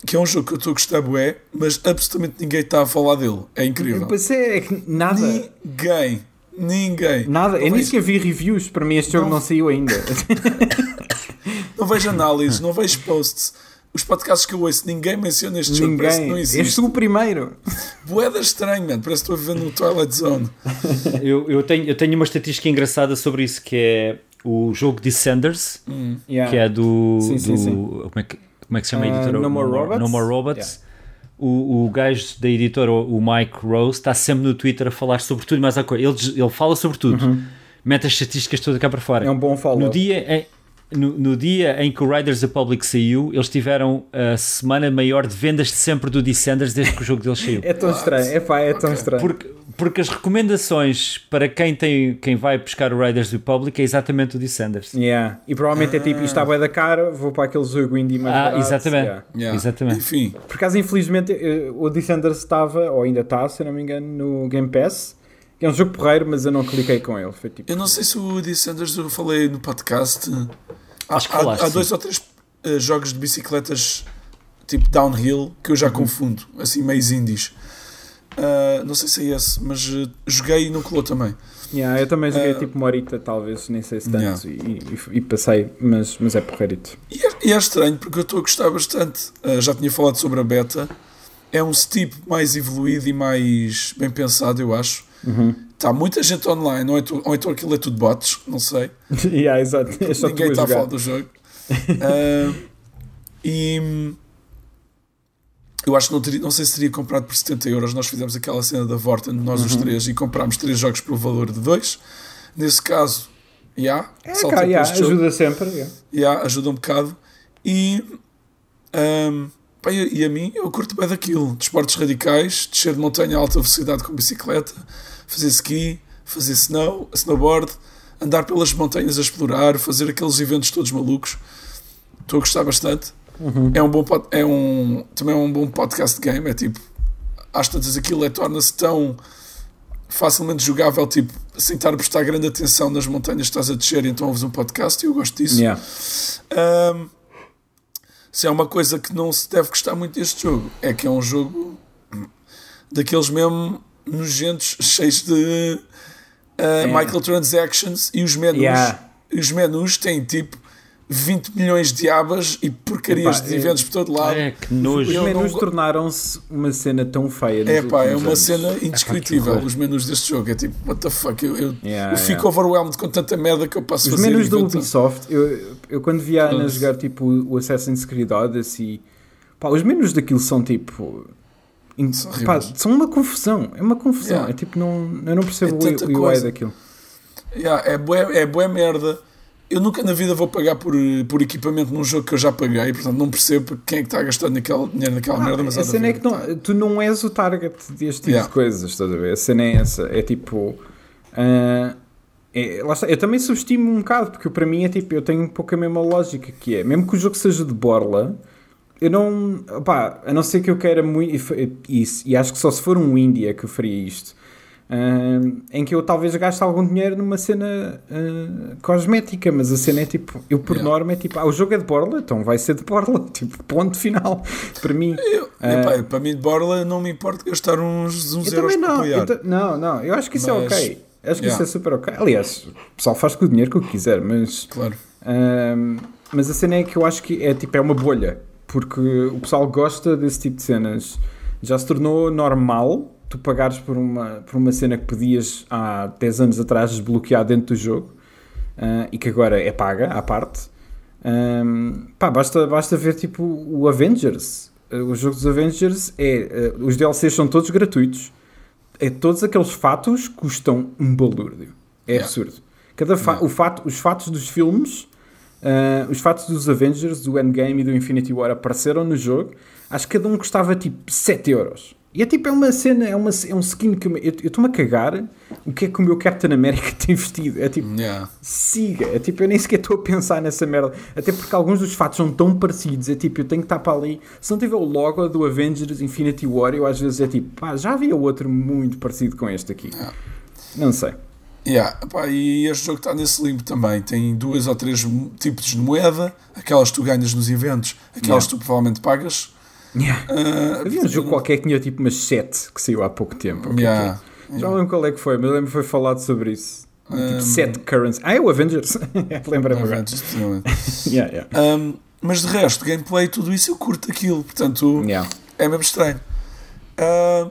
que é um jogo que eu estou a gostar bué, mas absolutamente ninguém está a falar dele. É incrível. Pois é, é que nada. Ninguém. Ninguém. Nada. Não é nisso que eu vi reviews. Para mim este jogo não, não saiu ainda. (coughs) não vejo análises, não vejo posts. Os podcasts que eu ouço, ninguém menciona este ninguém. jogo. Parece que não existe. És tu o primeiro. Boeda estranho, mano. Parece que estou a viver no Twilight Zone. (laughs) eu, eu, tenho, eu tenho uma estatística engraçada sobre isso que é o jogo Descenders, hum. que é do. Sim, sim, do sim. Como é que como é que se chama a editora? Uh, no, More Robots. No More Robots. Yeah. O, o gajo da editora, o Mike Rose, está sempre no Twitter a falar sobre tudo e mais a coisa. Ele, ele fala sobre tudo, uhum. mete as estatísticas todas cá para fora. É um bom follow. No dia, em, no, no, dia em que o Riders Republic saiu, eles tiveram a semana maior de vendas de sempre do Descenders desde que o jogo deles saiu. é tão estranho, é pá, é tão estranho. Porque, porque as recomendações para quem, tem, quem vai buscar o Riders Republic é exatamente o Descenders. Yeah. E provavelmente é tipo, isto está bem da cara, vou para aquele jogo indie mais ah, barato. Exatamente. Yeah. Yeah. exatamente. Enfim. Por acaso, infelizmente, eh, o Descenders estava, ou ainda está, se não me engano, no Game Pass. Que é um jogo porreiro, mas eu não cliquei com ele. Foi tipo... Eu não sei se o Descenders eu falei no podcast Acho que há, há dois ou três uh, jogos de bicicletas tipo downhill que eu já uhum. confundo, assim meio indies. Uh, não sei se é esse, mas uh, joguei e não colou também. Yeah, eu também joguei uh, tipo uma horita, talvez, nem sei se tanto, yeah. e, e, e, passei, mas, mas é porreirito. E é, e é estranho porque eu estou a gostar bastante. já tinha falado sobre a beta. É um Steep mais evoluído e mais bem pensado, eu acho. Uhum. Está muita gente online, ou então, ou então aquilo é tudo bots, não sei. (laughs) yeah, exato. É Ninguém está a falar do jogo. uh, (laughs) e eu acho que não, teria, não sei se teria comprado por 70 euros. Nós fizemos aquela cena da Vorten, nós uhum. os três, e comprámos três jogos pelo valor de dois. Nesse caso, yeah, é, cá, yeah, ajuda sempre. Yeah. Yeah, ajuda um bocado. E, um, pá, e a mim, eu curto bem daquilo: desportos radicais, descer de montanha a alta velocidade com bicicleta fazer ski, fazer snow, snowboard, andar pelas montanhas a explorar, fazer aqueles eventos todos malucos. Estou a gostar bastante. Uhum. É um bom é um também é um bom podcast game, é tipo às tantas aquilo é, torna-se tão facilmente jogável, tipo, sem estar a prestar grande atenção nas montanhas que estás a descer, então ouves um podcast e eu gosto disso. Yeah. Um, se é uma coisa que não se deve gostar muito deste jogo, é que é um jogo daqueles mesmo nojentos, (laughs) cheios de uh, microtransactions e os menus. Yeah. Os menus têm tipo 20 milhões de abas e porcarias Epá, de é- eventos por todo lado. É, que Os nojo. Eu menus não- tornaram-se uma cena tão feia. É pá, é uma anos. cena indescritível. os menus deste jogo é tipo, what the fuck? Eu, eu, Yeah, eu fico yeah. overwhelmed com tanta merda que eu posso Os fazer. menus da Ubisoft, eu, eu quando vi a Ana jogar tipo o Assassin's Creed Odyssey, pá, os menus daquilo são tipo. São uma confusão, é uma confusão. Yeah. É tipo, não, eu não percebo É o, o UI daquilo. Yeah, é bué, é bué merda. Eu nunca na vida vou pagar por, por equipamento num jogo que eu já paguei, portanto não percebo quem é que está a gastar naquela, dinheiro naquela Ah, merda. Mas a cena é que não- tu não és o target deste tipo Yeah. de coisas, estás a ver? A cena é essa, é tipo. ah, é- está. Eu também subestimo um bocado, porque para mim é tipo, eu tenho um pouco a mesma lógica que é, mesmo que o jogo seja de borla, eu não, pá, a não ser que eu queira muito, e isso, e acho que só se for um indie é que eu faria isto, ah, em que eu talvez gaste algum dinheiro numa cena ah, cosmética, mas a cena é tipo, eu por Yeah. norma é tipo, ah, o jogo é de borla, então vai ser de borla, (laughs) tipo, ponto final, para mim. Eu, epá, para mim de Borla não me importa gastar uns, uns Eu euros também não, apoiar. eu não, não, eu acho que isso é Mas- ok. Acho que Yeah. isso é super ok. Aliás, o pessoal faz com o dinheiro que quiser, mas, Claro. mas a cena é que eu acho que é tipo é uma bolha, porque o pessoal gosta desse tipo de cenas. Já se tornou normal tu pagares por uma, por uma cena que podias há 10 anos atrás desbloquear dentro do jogo ah, e que agora é paga à parte. Ahm, pá, basta, basta ver tipo o Avengers. Uh, o jogo dos Avengers é. uh, os DLCs são todos gratuitos. É, todos aqueles fatos custam um balúrdio. É Yeah. absurdo. Cada fa- Yeah. o fato, os fatos dos filmes, uh, os fatos dos Avengers, do Endgame e do Infinity War apareceram no jogo. Acho que cada um custava tipo 7 euros. E é tipo, é uma cena, é, uma, é um skin que eu estou-me a cagar o que é que o meu Captain America (laughs) tem vestido. É tipo, Yeah. siga. É tipo, eu nem sequer estou a pensar nessa merda. Até porque alguns dos fatos são tão parecidos. É tipo, eu tenho que estar para ali. Se não tiver o logo do Avengers Infinity War, eu às vezes é tipo, pá, já havia outro muito parecido com este aqui. Não sei. Yeah, pá, e este jogo está nesse limbo também. Tem duas ou três tipos de moeda, aquelas que tu ganhas nos eventos, aquelas Yeah. que tu provavelmente pagas. Yeah. Ah, Havia um jogo qualquer que tinha tipo umas 7 que saiu há pouco tempo. Que é que é? yeah, Já não lembro qual é que foi, mas lembro que foi falado sobre isso. Um, Tipo 7 currency. Ah, é o Avengers. (laughs) Lembra-me agora. especialmente. (laughs) Yeah, yeah. Um, mas de resto, gameplay, tudo isso eu curto aquilo, portanto Yeah. é mesmo estranho. Ah,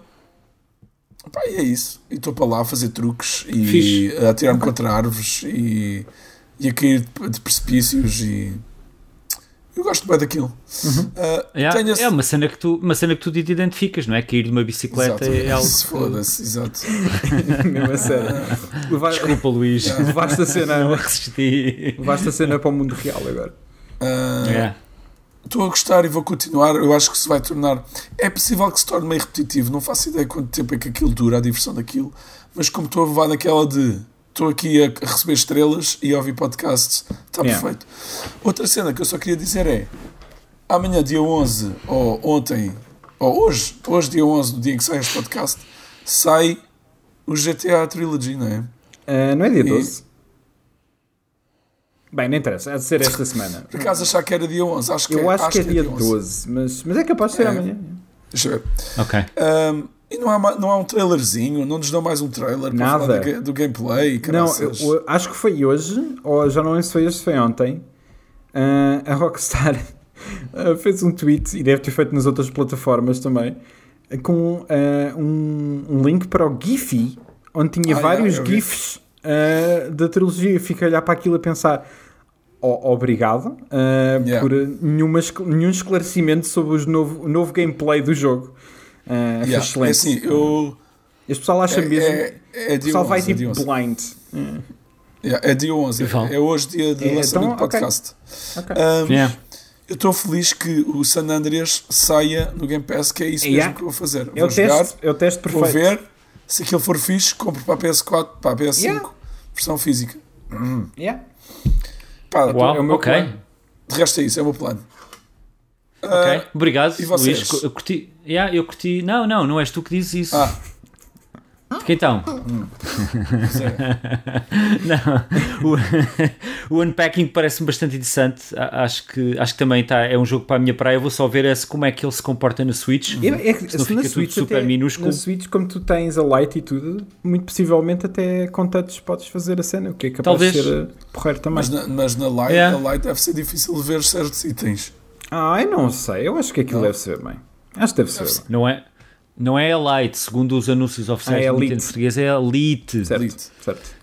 pá, e é isso. E estou para lá a fazer truques e Fixe. a atirar-me contra árvores e, e a cair de, de precipícios e eu gosto bem daquilo. Ah, Yeah, tenho esse- É uma cena, que tu, uma cena que tu te identificas, não é? Cair de uma bicicleta Exato. é algo. (laughs) Se Foda-se, exato. (laughs) Mesmo a sério. Levaste, Desculpa, Luís. levaste a Não cena. resisti. Levaste a cena para o mundo real agora. Ah, É. Estou a gostar e vou continuar. Eu acho que se vai tornar. É possível que se torne meio repetitivo. Não faço ideia quanto tempo é que aquilo dura, a diversão daquilo. Mas como estou a levar naquela de. Estou aqui a receber estrelas e a ouvir podcasts, está Yeah. perfeito. Outra cena que eu só queria dizer é. Amanhã, dia 11, ou ontem, ou hoje, hoje, dia 11, no dia em que sai este podcast, sai o GTA Trilogy, não é? Ah, não é dia E- 12? Bem, não interessa. Há de ser esta semana. (laughs) Por acaso achar que era dia 11? Acho que Eu é, acho, que é dia 11. 12, mas, mas é capaz de ser É. amanhã. Deixa eu ver. Ok. Um, e não há, não há um trailerzinho, não nos dão mais um trailer para Nada. falar do, do gameplay. Não, eu, eu acho que foi hoje, ou já não lembro se foi hoje, se foi ontem. ah, a Rockstar (laughs) fez um tweet, e deve ter feito nas outras plataformas também, com ah, um, um link para o Giphy, onde tinha Ah, vários vi. GIFs ah, da trilogia. Eu fico a olhar para aquilo a pensar. "Ó, obrigado ah, Yeah. por nenhuma, nenhum esclarecimento sobre os novo, o novo gameplay do jogo. Foi Yeah, é excelente. assim, eu. Este pessoal acha É, mesmo. é, é o dia pessoal 11, vai é tipo 11. blind. Yeah, é dia 11. Val. É, é hoje dia de É, lançamento então, do podcast. Ok. Um, Yeah. Eu estou feliz que o San Andreas saia no Game Pass, que é isso Yeah. mesmo que eu vou fazer. É o, vou jogar, teste, é o teste vou perfeito. ver. Se aquilo for fixe, compro para a PS4, para a PS5, Yeah. versão física. Yeah. Pá, Uau, é o meu ok. plano. de resto é isso, é o meu plano. Ok, Ah, obrigado, e vocês? Luís. Eu curti, yeah, eu curti. Não, não, não és tu que dizes isso. Ah, Porque então, Pois é. não, o, (laughs) o unpacking parece-me bastante interessante. Acho que, acho que também tá, é um jogo para a minha praia. Eu vou só ver esse, como é que ele se comporta no Switch. É, é que Se não na fica tudo Switch, super até, minúsculo. na Switch, como tu tens a light e tudo, muito possivelmente até com touch podes fazer a cena, o que é capaz Talvez. de ser uh, porreiro também. Mas, na, mas na Light, É. a Light deve ser difícil de ver certos itens. Ah, eu não sei, eu acho que aquilo Não. deve ser bem. Acho que deve ser Deve bem. Não é, não é Elite, segundo os anúncios oficiais Ah, é do Nintendo Elite. português, é Elite. Certo, certo.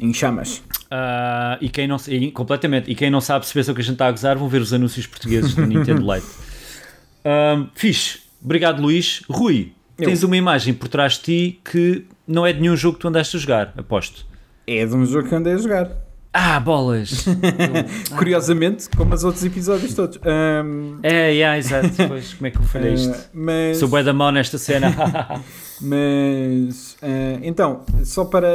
Em chamas. Ah, e quem não e, completamente e quem não sabe se pensa o que a gente está a gozar vão ver os anúncios portugueses do Nintendo (laughs) Lite um, fixe, obrigado Luís Rui, Eu. tens uma imagem por trás de ti que não é de nenhum jogo que tu andaste a jogar, aposto É de um jogo que andei a jogar. Ah, bolas (laughs) Curiosamente, como os outros episódios todos. Ahm, é, yeah, exato, pois, como é que eu falhei isto ah, mas, sou bué da mão nesta cena (laughs) mas ah, então, só para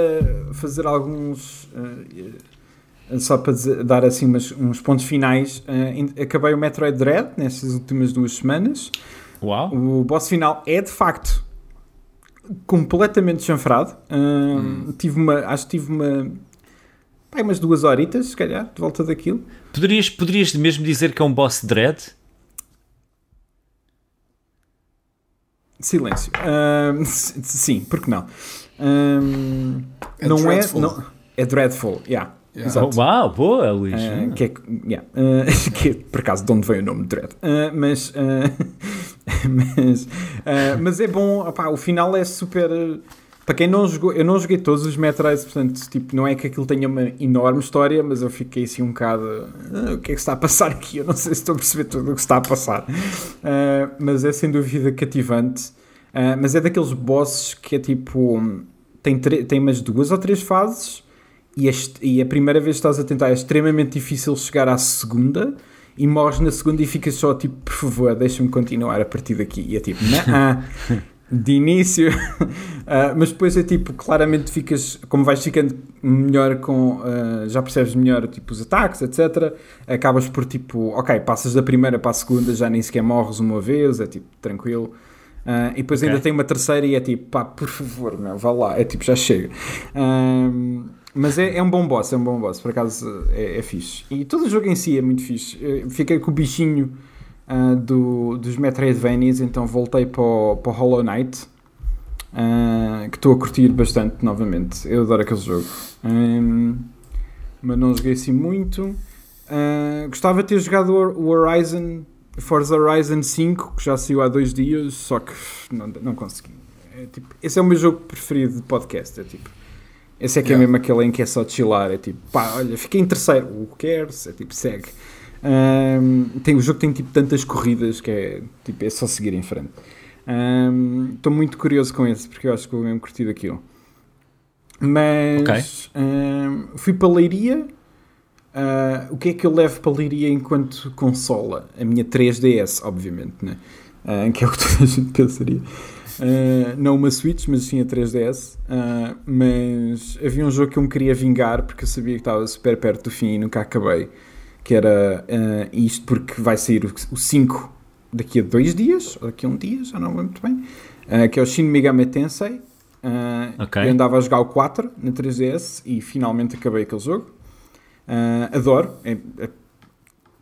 fazer alguns. ah, só para dizer- dar assim umas- uns pontos finais, ah, in- acabei o Metroid Dread nestas últimas duas semanas. uau, O boss final é de facto completamente chanfrado. Ahm, tive uma, acho que tive uma. Pá, umas duas horitas, se calhar, de volta daquilo. poderias, poderias mesmo dizer que é um boss dread? Silêncio. S- sim, porque não? Ahm, É não dreadful. é. Não, é dreadful, yeah. Yeah. Exato. Oh, uau, boa Luís Ah, que, é, yeah, ah, (laughs) que é, por acaso de onde vem o nome de Dread. Ah, mas, (laughs) mas, mas é bom, opá, o final é super. Ah, Para quem não jogou, eu não joguei todos os Metroids, portanto, tipo, não é que aquilo tenha uma enorme história, mas eu fiquei assim um bocado. ah, o que é que está a passar aqui? Eu não sei se estou a perceber tudo o que está a passar. Ah, mas é sem dúvida cativante. Ah, mas é daqueles bosses que é tipo. Tem, tem umas duas ou três fases e, e a primeira vez que estás a tentar é extremamente difícil chegar à segunda e morres na segunda e ficas só tipo, por favor, deixa-me continuar a partir daqui. E é tipo, não, (laughs) de início. (laughs) Ah, mas depois é tipo, claramente ficas, como vais ficando melhor com, ah, já percebes melhor tipo os ataques, etc. Acabas por tipo, ok, passas da primeira para a segunda, já nem sequer morres uma vez, é tipo, tranquilo. Ah, e depois Ok. ainda tem uma terceira e é tipo, pá, por favor, meu, vá lá, é tipo, já chega. Mas é, é um bom boss, é um bom boss, por acaso é, é fixe. E todo o jogo em si é muito fixe. Eu fiquei com o bichinho ah, do, dos Metroidvanias, então voltei para o, para o Hollow Knight, ah, que estou a curtir bastante novamente. Eu adoro aquele jogo. Ahm, mas não joguei assim muito. Ah, gostava de ter jogado o Horizon, Forza Horizon 5, que já saiu há dois dias, só que não, não consegui. É, tipo, esse é o meu jogo preferido de podcast. É tipo, esse é que é Yeah. mesmo aquele em que é só chilar. É tipo, pá, olha, fiquei em terceiro. O que cares? É tipo, segue. Ahm, tem, o jogo tem tipo tantas corridas que é, tipo, é só seguir em frente. Estou muito curioso com esse porque eu acho que vou mesmo curtir aquilo. Mas ahm, fui para Leiria. Ah, o que é que eu levo para Leiria enquanto consola? A minha 3DS, obviamente, né? Ah, que é o que (laughs) toda a gente pensaria. Ah, não uma Switch, mas sim a 3DS. Ah, mas havia um jogo que eu me queria vingar porque eu sabia que estava super perto do fim e nunca acabei. Que era ah, isto porque vai sair o, o 5 daqui a dois dias, ou daqui a um dia, já não lembro muito bem. ah, que é o Shin Megami Tensei. Ah, Ok. Eu andava a jogar o 4 na 3DS e finalmente acabei aquele jogo. Ah, adoro. É- é-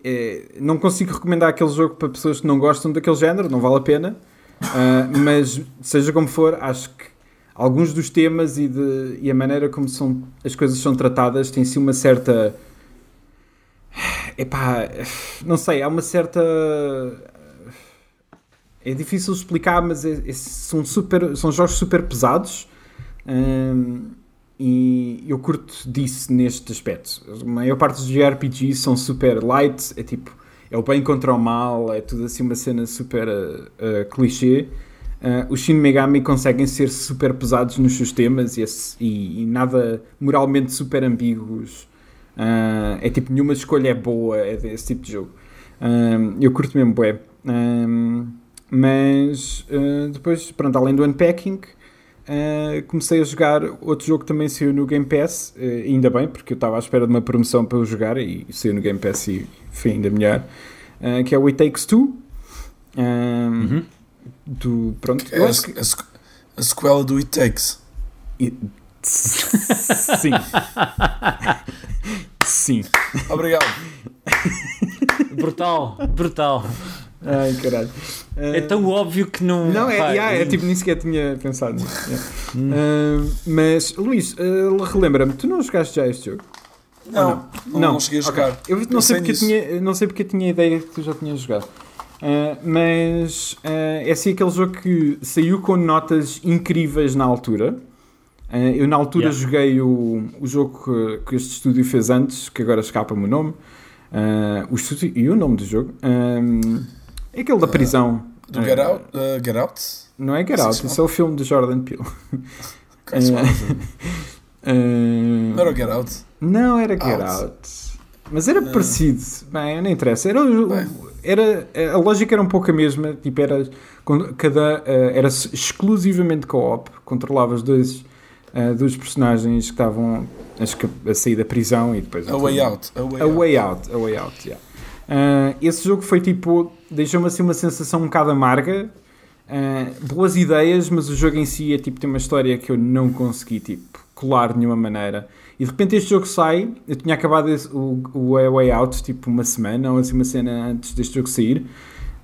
é- não consigo recomendar aquele jogo para pessoas que não gostam daquele género, não vale a pena. Ah, mas, seja como for, acho que alguns dos temas e, de- e a maneira como são, as coisas são tratadas tem sim uma certa. Epá, não sei, há uma certa. É difícil explicar, mas é- é- são, super, são jogos super pesados. Hum, e eu curto disso neste aspecto. A maior parte dos JRPGs são super light, é tipo, é o bem contra o mal, é tudo assim uma cena super uh, clichê. Uh, os Shin Megami conseguem ser super pesados nos seus temas e, e- e nada moralmente super ambíguos. Uh, é tipo, nenhuma escolha é boa, é desse tipo de jogo. Um, eu curto mesmo, bué. Um, mas uh, depois, pronto, além do unpacking, Uh, comecei a jogar outro jogo que também saiu no Game Pass, uh, ainda bem, porque eu estava à espera de uma promoção para eu jogar e saiu no Game Pass e foi ainda melhor, que é o It Takes Two. Um, Uhum. do, pronto, É a, que- a sequela do It Takes. Sim. (laughs) Sim. Obrigado. Brutal, brutal. Ai, caralho. É tão óbvio que não. Não, é, é tipo, nem sequer tinha pensado nisso. yeah. Ah, mas, Luís, ah, relembra-me, tu não jogaste já este jogo? Não, não, não, cheguei a jogar. Eu não sei, porque eu tinha, não sei porque eu tinha a ideia que tu já tinhas jogado. Ah, mas ah, é assim aquele jogo que saiu com notas incríveis na altura. Ah, eu na altura Yeah. joguei o, o jogo que, que este estúdio fez antes, que agora escapa-me o nome. Ah, o estúdio e o nome do jogo. É aquele da prisão. Do Ah, Get Out? uh, Get Out? Não é Get Out, isso é o filme de Jordan Peele. (laughs) (laughs) Eh, Não era o Get Out? Não era Get Out. Out. Mas era parecido. Bem, não interessa. Era, Bem. era, a lógica era um pouco a mesma. Tipo, era, cada, eh, era exclusivamente co-op. Controlavas dois, eh, dois personagens que estavam que a sair da prisão e depois... A Way Out. A Way A Out. Way Out. A Way Out, yeah. Ah, esse jogo foi tipo... Deixou-me assim uma sensação um bocado amarga. Ah, boas ideias, mas o jogo em si é tipo... Tem uma história que eu não consegui tipo colar de nenhuma maneira. E de repente este jogo sai. Eu tinha acabado esse- o, o A Way Out tipo uma semana ou assim uma cena antes deste jogo sair.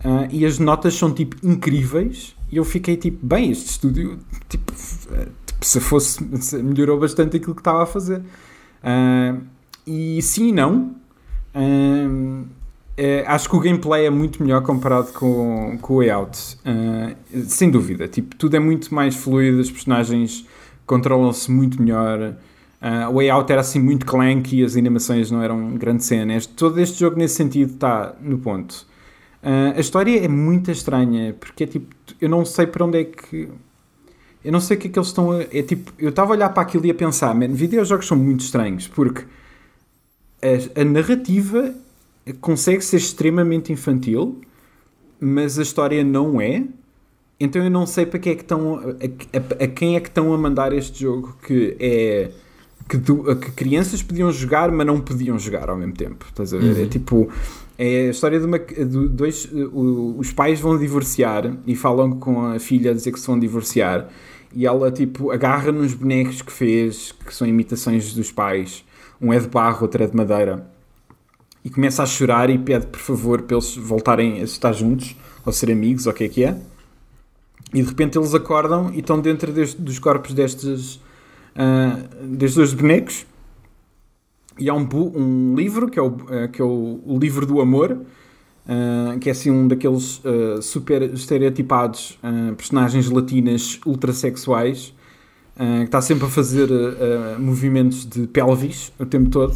Ah, e as notas são tipo incríveis. E eu fiquei tipo, bem, este estúdio tipo, se fosse se melhorou bastante aquilo que estava a fazer. Ah, e sim e não. Ah, eh, acho que o gameplay é muito melhor comparado com, com o layout. Ah, sem dúvida. Tipo, tudo é muito mais fluido, os personagens controlam-se muito melhor. Ah, o layout era assim muito clanky as animações não eram grande cena. Este- Todo este jogo, nesse sentido, está no ponto. Ah, a história é muito estranha porque é tipo, eu não sei para onde é que. Eu não sei o que é que eles estão a. É tipo, eu estava a olhar para aquilo e a pensar, man, videojogos são muito estranhos porque a, a narrativa consegue ser extremamente infantil, mas a história não é. Então eu não sei para que é que estão. A, a- a quem é que estão a mandar este jogo que é. Que, du- que crianças podiam jogar, mas não podiam jogar ao mesmo tempo. Estás a ver? É tipo. É a história de uma. de dois, o- os pais vão divorciar e falam com a filha a dizer que se vão divorciar. E ela, tipo, agarra nos bonecos que fez, que são imitações dos pais. Um é de barro, outro é de madeira. E começa a chorar e pede, por favor, para eles voltarem a estar juntos, ou ser amigos, ou o que é que é. E de repente eles acordam e estão dentro deste- dos corpos destes, ah, destes dois bonecos. E há um, um livro, que é, o, ah, que é o, o livro do amor, ah, que é assim um daqueles ah, super estereotipados ah, personagens latinas ultrasexuais, ah, que está sempre a fazer movimentos de pelvis o tempo todo.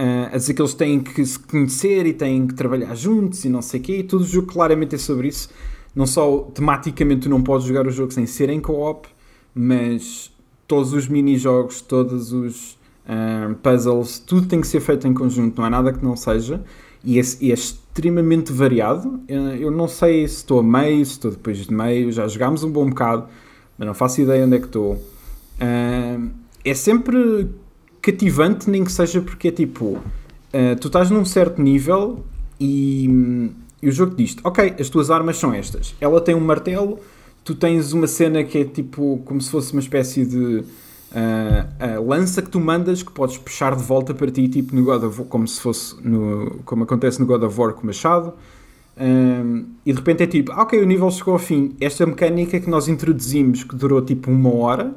Ah, a dizer que eles têm que se conhecer e têm que trabalhar juntos e não sei o quê, e todo o jogo claramente é sobre isso. Não só tematicamente tu não podes jogar o jogo sem ser em co-op, mas todos os mini-jogos, todos os puzzles, tudo tem que ser feito em conjunto, não há nada que não seja. E é, é extremamente variado. Eu não sei se estou a meio, se estou depois de meio, já jogámos um bom bocado, mas não faço ideia onde é que estou. É sempre cativante, nem que seja porque é tipo, ah, tu estás num certo nível e, e o jogo diz ok, as tuas armas são estas. Ela tem um martelo, tu tens uma cena que é tipo como se fosse uma espécie de ah, ah, lança que tu mandas que podes puxar de volta para ti, tipo no God of War, como se fosse no, como acontece no God of War com o machado. Um, e de repente é tipo, ah, ok, o nível chegou ao fim. Esta mecânica que nós introduzimos, que durou tipo uma hora,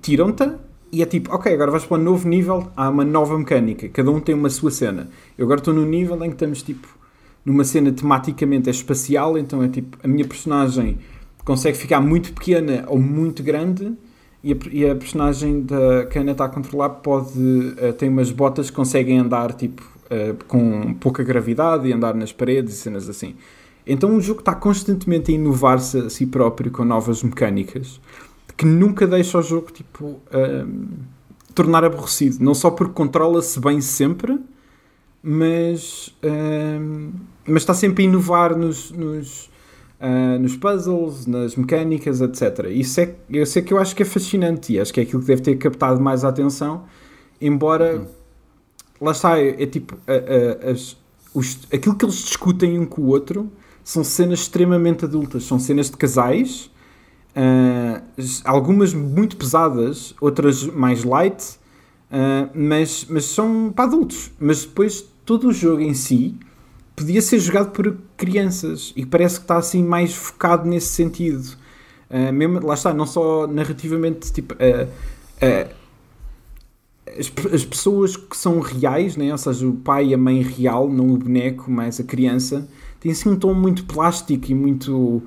tiram-te e é tipo, ok, agora vais para um novo nível, há uma nova mecânica, cada um tem uma sua cena. Eu agora estou no nível em que estamos tipo numa cena tematicamente é espacial, então é tipo, a minha personagem consegue ficar muito pequena ou muito grande e a, e a personagem da que a Ana está a controlar pode eh, tem umas botas que conseguem andar tipo eh, com pouca gravidade e andar nas paredes e cenas assim. Então o jogo está constantemente a inovar-se a si próprio com novas mecânicas que nunca deixa o jogo tipo ahm, tornar aborrecido. Não só porque controla-se bem sempre, mas, ahm, mas está sempre a inovar nos, nos, ah, nos puzzles, nas mecânicas, etc. Isso é, eu sei que eu acho que é fascinante e acho que é aquilo que deve ter captado mais a atenção, embora lá está, é, é tipo a- a- as- os- aquilo que eles discutem um com o outro são cenas extremamente adultas, são cenas de casais Uh, algumas muito pesadas, outras mais light, uh, mas, mas são para adultos. Mas depois todo o jogo em si podia ser jogado por crianças e parece que está assim mais focado nesse sentido. Uh, mesmo, lá está, não só narrativamente, tipo, as, as, pessoas que são reais, né? ou seja, o pai e a mãe real, não o boneco, mas a criança, tem assim um tom muito plástico e muito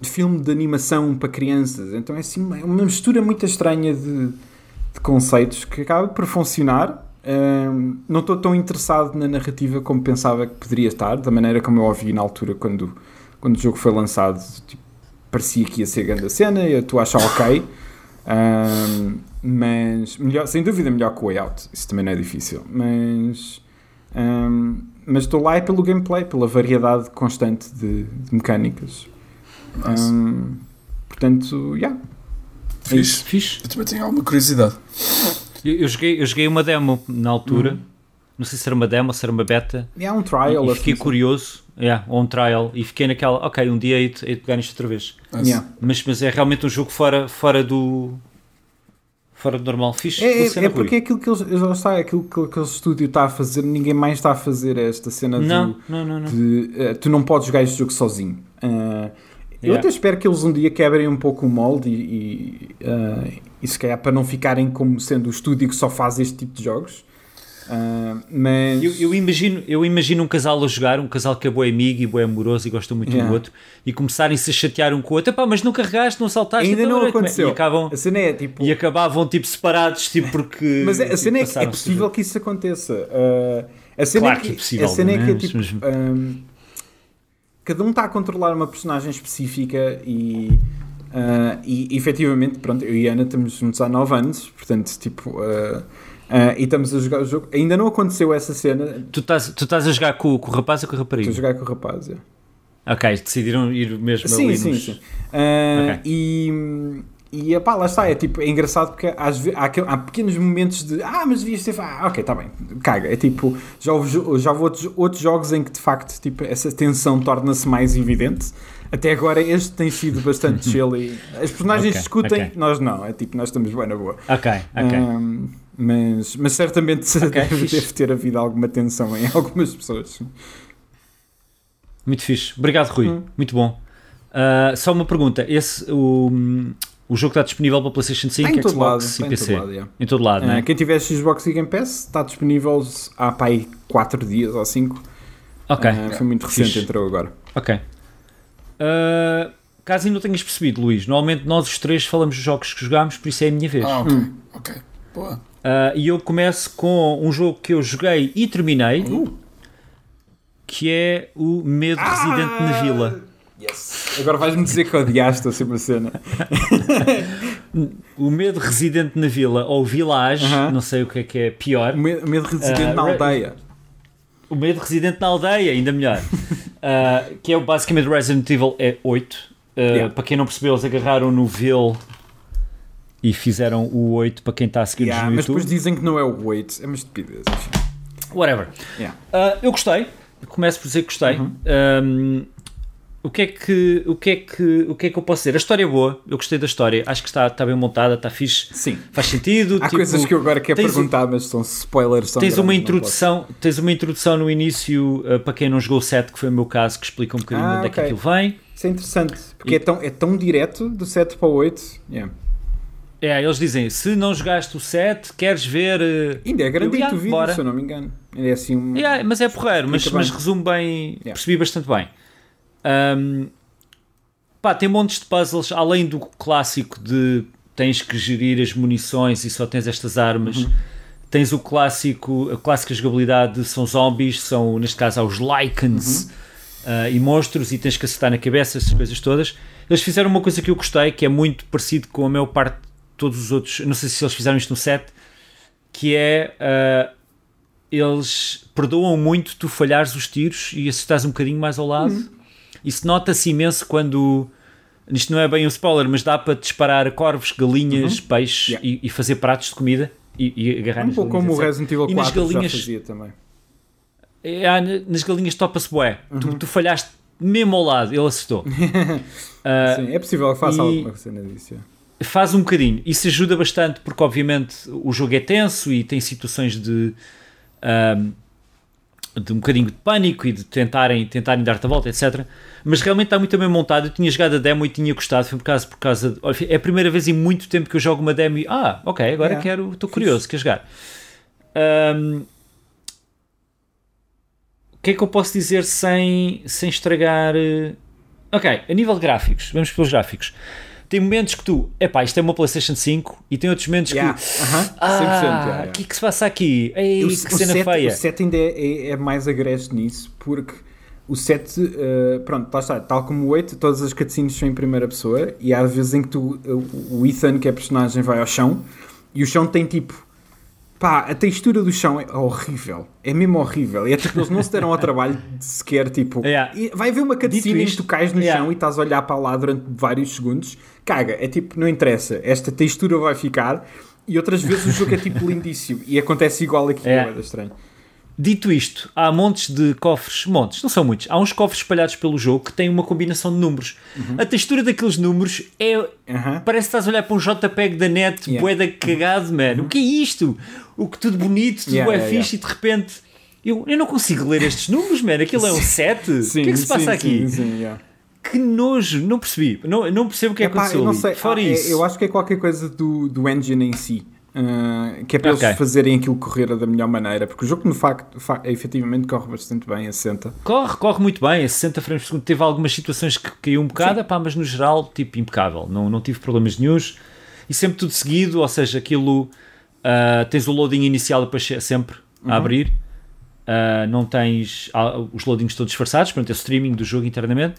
de filme de animação para crianças. Então é assim uma, uma mistura muito estranha de, de, conceitos que acaba por funcionar. Um, não estou tão interessado na narrativa como pensava que poderia estar, da maneira como eu ouvi na altura quando, quando o jogo foi lançado. Tipo, parecia que ia ser grande a cena e tu achas ok. Um, mas melhor, sem dúvida melhor que o Way Out. Isso também não é difícil. Mas um, mas estou lá é pelo gameplay, pela variedade constante de, de mecânicas. Um, portanto, já. Yeah. É. Fixe. Eu também tenho alguma curiosidade. Eu, eu, joguei, eu joguei uma demo na altura. Uhum. Não sei se era uma demo ou se era uma beta. É um trial. E, e fiquei assim. curioso. Yeah, ou um trial. E fiquei naquela, ok, um dia hei de, pegar nisto outra vez. Yeah. Mas, mas é realmente um jogo fora, fora do, fora do normal. Fixe. É, é, é porque é aquilo que eles, já está, é aquilo que aquele estúdio está a fazer, ninguém mais está a fazer esta cena não, de, não, não, não. de uh, tu não podes jogar este jogo sozinho. Uh, eu yeah. até espero que eles um dia quebrem um pouco o molde e, e, uh, e se calhar para não ficarem como sendo o estúdio que só faz este tipo de jogos. Uh, mas... Eu, eu, imagino, eu imagino um casal a jogar, um casal que é bom amigo e bom amoroso e gosta muito yeah. um do outro e começarem-se a chatear um com o outro. Epá, mas não carregaste, não saltaste. Ainda então, não aconteceu. E, acabam, a cena é, tipo... e acabavam tipo separados tipo, porque. (laughs) Mas é, a cena tipo, é, é possível que isso aconteça. Uh, a cena claro é que, que é possível. A cena é que é tipo. Um, cada um está a controlar uma personagem específica e. Uh, e efetivamente, pronto, eu e Ana estamos juntos há 9 anos, portanto, tipo, uh, Uh, e estamos a jogar o jogo. Ainda não aconteceu essa cena. Tu estás, tu estás a jogar com, com o rapaz ou com a rapariga? Estou a jogar com o rapaz, é. Ok, decidiram ir mesmo sim, ali sim, nos... sim. Uh, okay. E, e pá, lá está, é tipo, é engraçado porque às vezes, há, há pequenos momentos de ah, mas devias ter. Ah, ok, está bem, caga. É tipo, já houve, já houve outros, outros jogos em que de facto tipo, essa tensão torna-se mais evidente. Até agora este tem sido bastante (laughs) chill e as personagens okay, discutem, okay. nós não. É tipo, nós estamos bem na boa. Ok, ok. Um, mas, mas certamente okay, (laughs) deve, deve, ter havido alguma tensão em (laughs) algumas pessoas. Muito fixe. Obrigado, Rui. Hum. Muito bom. Uh, só uma pergunta: esse, o, o jogo está disponível para PlayStation 5, em Xbox lado, e PC? Em todo lado, yeah. Em todo lado uh, né? Quem tiver Xbox e Game Pass está disponível há para aí 4 dias ou 5. Ok. Uh, foi muito recente, fixe. entrou agora. Ok. Uh, caso ainda não tenhas percebido, Luís, normalmente nós os três falamos dos jogos que jogámos, por isso é a minha vez. Ah, ok. Hum. Ok. Boa. Uh, e eu começo com um jogo que eu joguei e terminei, uh. que é o Medo ah! Residente na Vila. Yes. Agora vais-me dizer que odiaste assim uma cena. o Medo Residente na Vila, ou Village, uh -huh. não sei o que é que é pior. O Medo, medo Residente uh, na Aldeia. O Medo Residente na Aldeia, ainda melhor. (laughs) que é basicamente Resident Evil é 8. Yeah. Para quem não percebeu, eles agarraram no Ville e fizeram o 8 para quem está a seguir yeah, no mas YouTube. Mas depois dizem que não é o 8, é uma estupidez. Whatever. Yeah. Uh, eu gostei, começo por dizer que gostei. Uhum. Um, o que, é que, o, que é que, o que é que eu posso dizer? A história é boa, eu gostei da história, acho que está, está bem montada, está fixe, Sim. faz sentido. Há tipo, coisas que eu agora quero perguntar, mas são spoilers. São tens, grandes, uma introdução, tens uma introdução no início, uh, para quem não jogou o set, que foi o meu caso, que explica um bocadinho ah, onde okay. é que aquilo vem. Isso é interessante, porque e... é, tão, é tão direto do 7 para o 8. Yeah. É, eles dizem, se não jogaste o 7, queres ver... Uh, Ainda é grandito o vídeo, se eu não me engano. É assim um... yeah, mas é porreiro, mas, mas resume bem, yeah. percebi bastante bem. Um, pá, tem montes de puzzles, além do clássico de tens que gerir as munições e só tens estas armas. Uhum. Tens o clássico, a clássica jogabilidade de são zombies, são neste caso os Lycans uhum. uh, e monstros e tens que acertar na cabeça, essas coisas todas. Eles fizeram uma coisa que eu gostei, que é muito parecido com a maior parte todos os outros, não sei se eles fizeram isto no set, que é uh, eles perdoam muito tu falhares os tiros e acertares um bocadinho mais ao lado. Uhum. Isso nota-se imenso quando. Isto não é bem um spoiler, mas dá para disparar corvos, galinhas, uhum. peixes yeah. e, e, fazer pratos de comida e, e agarrar um pouco como o Resident Evil 4 nas galinhas, já fazia também. É, nas galinhas topa-se bué. Uhum. Tu, tu falhaste mesmo ao lado, ele acertou. Uh, (laughs) Sim, é possível que faça e- alguma cena disso. é. faz um bocadinho. Isso ajuda bastante porque, obviamente, o jogo é tenso e tem situações de. ahm, de um bocadinho de pânico e de tentarem, tentarem dar-te a volta, etc. Mas realmente está muito bem montado. Eu tinha jogado a demo e tinha gostado. Foi por causa, por causa de, olha, é a primeira vez em muito tempo que eu jogo uma demo e. Ah, ok, agora Yeah, quero. Estou curioso, quero jogar. Ahm, o que é que eu posso dizer sem, sem estragar. eh, Ok, a nível de gráficos, vamos pelos gráficos. Tem momentos que tu, epá, isto é uma PlayStation 5, e tem outros momentos Yeah, que. aham, 100%. Ah, yeah, yeah. o que é que se passa aqui? Ei, O- que o cena set, feia. O set ainda é, é- é mais agreste nisso, porque o set, eh, pronto, lá está, tal como o 8, todas as cutscenes são em primeira pessoa, e há vezes em que tu, o- Ethan, que é personagem, vai ao chão, e o chão tem tipo. Pá, a textura do chão é horrível. É mesmo horrível. E é tipo, eles não se deram ao trabalho de sequer, tipo. Yeah. e vai haver uma cutscene em que isto, tu cais no yeah. chão e estás a olhar para lá durante vários segundos. Caga, é tipo, não interessa. Esta textura vai ficar. E outras vezes o jogo é tipo lindíssimo. E acontece igual aqui, Yeah. é estranho. Dito isto, há montes de cofres, montes, não são muitos, há uns cofres espalhados pelo jogo que têm uma combinação de números. Uhum. A textura daqueles números é. Aham. Parece que estás a olhar para um JPEG da net, Yeah. Uhum. boeda cagado, mano. O que é isto? O que tudo bonito, tudo Yeah, é yeah, fixe e de repente. Eu, eu não consigo ler estes números, mano. Aquilo é um 7? O que é que se passa sim, aqui? Sim, sim, yeah. Que nojo, não percebi. Não, não percebo o que é que aconteceu. eu sei. Fora Ah, é- isso. eu acho que é qualquer coisa do, do engine em si. Ah, que é para Ok. eles fazerem aquilo correr da melhor maneira. Porque o jogo, no facto, fa- efetivamente, corre bastante bem a 60. Corre, corre muito bem, a 60 frames por segundo. Teve algumas situações que caiu um bocado, pá, mas no geral, tipo, impecável. Não, não tive problemas nenhums. E sempre tudo seguido, ou seja, aquilo. ah, tens o loading inicial depois se- sempre Uhum. a abrir. Ah, não tens os loadings todos disfarçados, portanto, é o streaming do jogo internamente.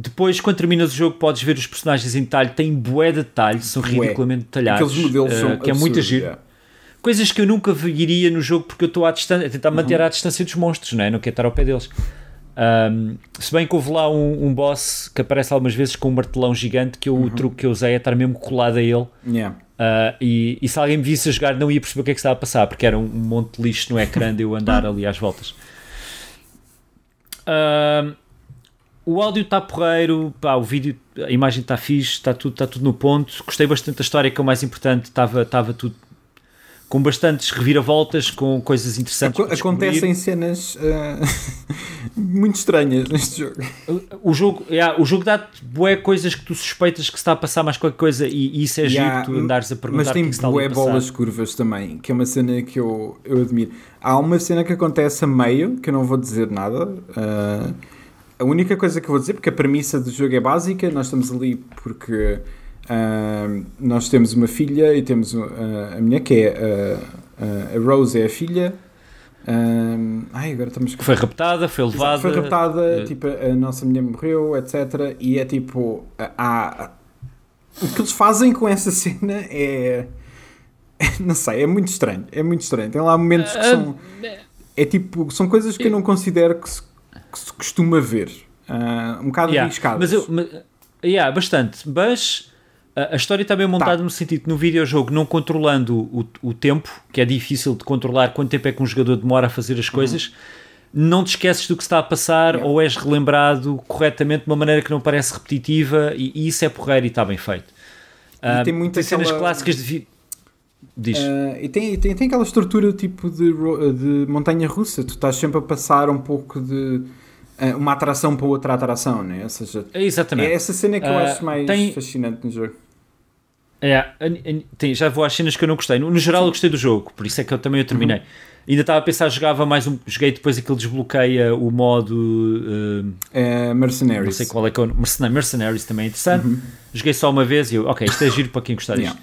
Depois, quando terminas o jogo, podes ver os personagens em detalhe. Tem bué de detalhe, são Bué. ridiculamente detalhados. Aqueles modelos ah, são que é muito giro. yeah. Coisas que eu nunca veria no jogo porque eu estou à distância, a tentar manter à distância dos monstros, não é? Não quero estar ao pé deles. Um, se bem que houve lá um, um boss que aparece algumas vezes com um martelão gigante, que eu, o truque que eu usei é estar mesmo colado a ele. Yeah. Uh, e, e se alguém me visse a jogar, não ia perceber o que é que estava a passar, porque era um, monte de lixo no ecrã de eu andar (laughs) ali às voltas. Um, o áudio está porreiro, pá, o vídeo, a imagem está fixe, está tudo, está tudo no ponto. Gostei bastante da história, que é o mais importante, estava, estava tudo com bastantes reviravoltas, com coisas interessantes. Descobrir. acontecem cenas ah, (laughs) muito estranhas neste jogo. O jogo, yeah, o jogo dá-te bué coisas que tu suspeitas que se está a passar mais qualquer coisa e, e isso é Yeah, giro, tu andares a perguntar mas que é tem que se está bué bolas curvas também, que é uma cena que eu, eu admiro. Há uma cena que acontece a meio, que eu não vou dizer nada. ah, a única coisa que eu vou dizer, porque a premissa do jogo é básica, nós estamos ali porque ah, nós temos uma filha e temos ah, a minha, que é ah, a Rose é a filha. Ai, agora estamos Que foi raptada, foi levada. foi raptada, eh, tipo, a nossa mulher morreu, etc. E é tipo, há, o que eles fazem com essa cena é. (laughs) Não sei, é muito estranho. É muito estranho. Tem lá momentos que são. É tipo, são coisas que eu não considero que se, que se costuma ver. Ah, um bocado Yeah, arriscadas. Mas eu, mas, yeah, bastante. Mas a, a história está bem montada Tá. no sentido que no videojogo, não controlando o, o tempo, que é difícil de controlar quanto tempo é que um jogador demora a fazer as coisas, não te esqueces do que está a passar Yeah. ou és relembrado corretamente de uma maneira que não parece repetitiva e, e isso é porreiro e está bem feito. Ah, tem muito cenas aquela- clássicas de. Vi... Diz. Ah, e tem, tem, tem aquela estrutura tipo de, de montanha russa. Tu estás sempre a passar um pouco de ah, uma atração para outra atração, né? Ou seja, É Exatamente. é essa cena que eu Ah, acho mais tem- fascinante no jogo. É, tem, já vou às cenas que eu não gostei. No, no geral, eu gostei do jogo, por isso é que eu também o terminei. Uhum. Ainda estava a pensar, jogava mais um. Joguei depois aquele desbloqueia o modo. eh, É Mercenaries. não sei qual é que é o. Mercen- Mercenaries também é interessante. Joguei só uma vez e eu, ok, isto é giro para quem gostar disto. Yeah.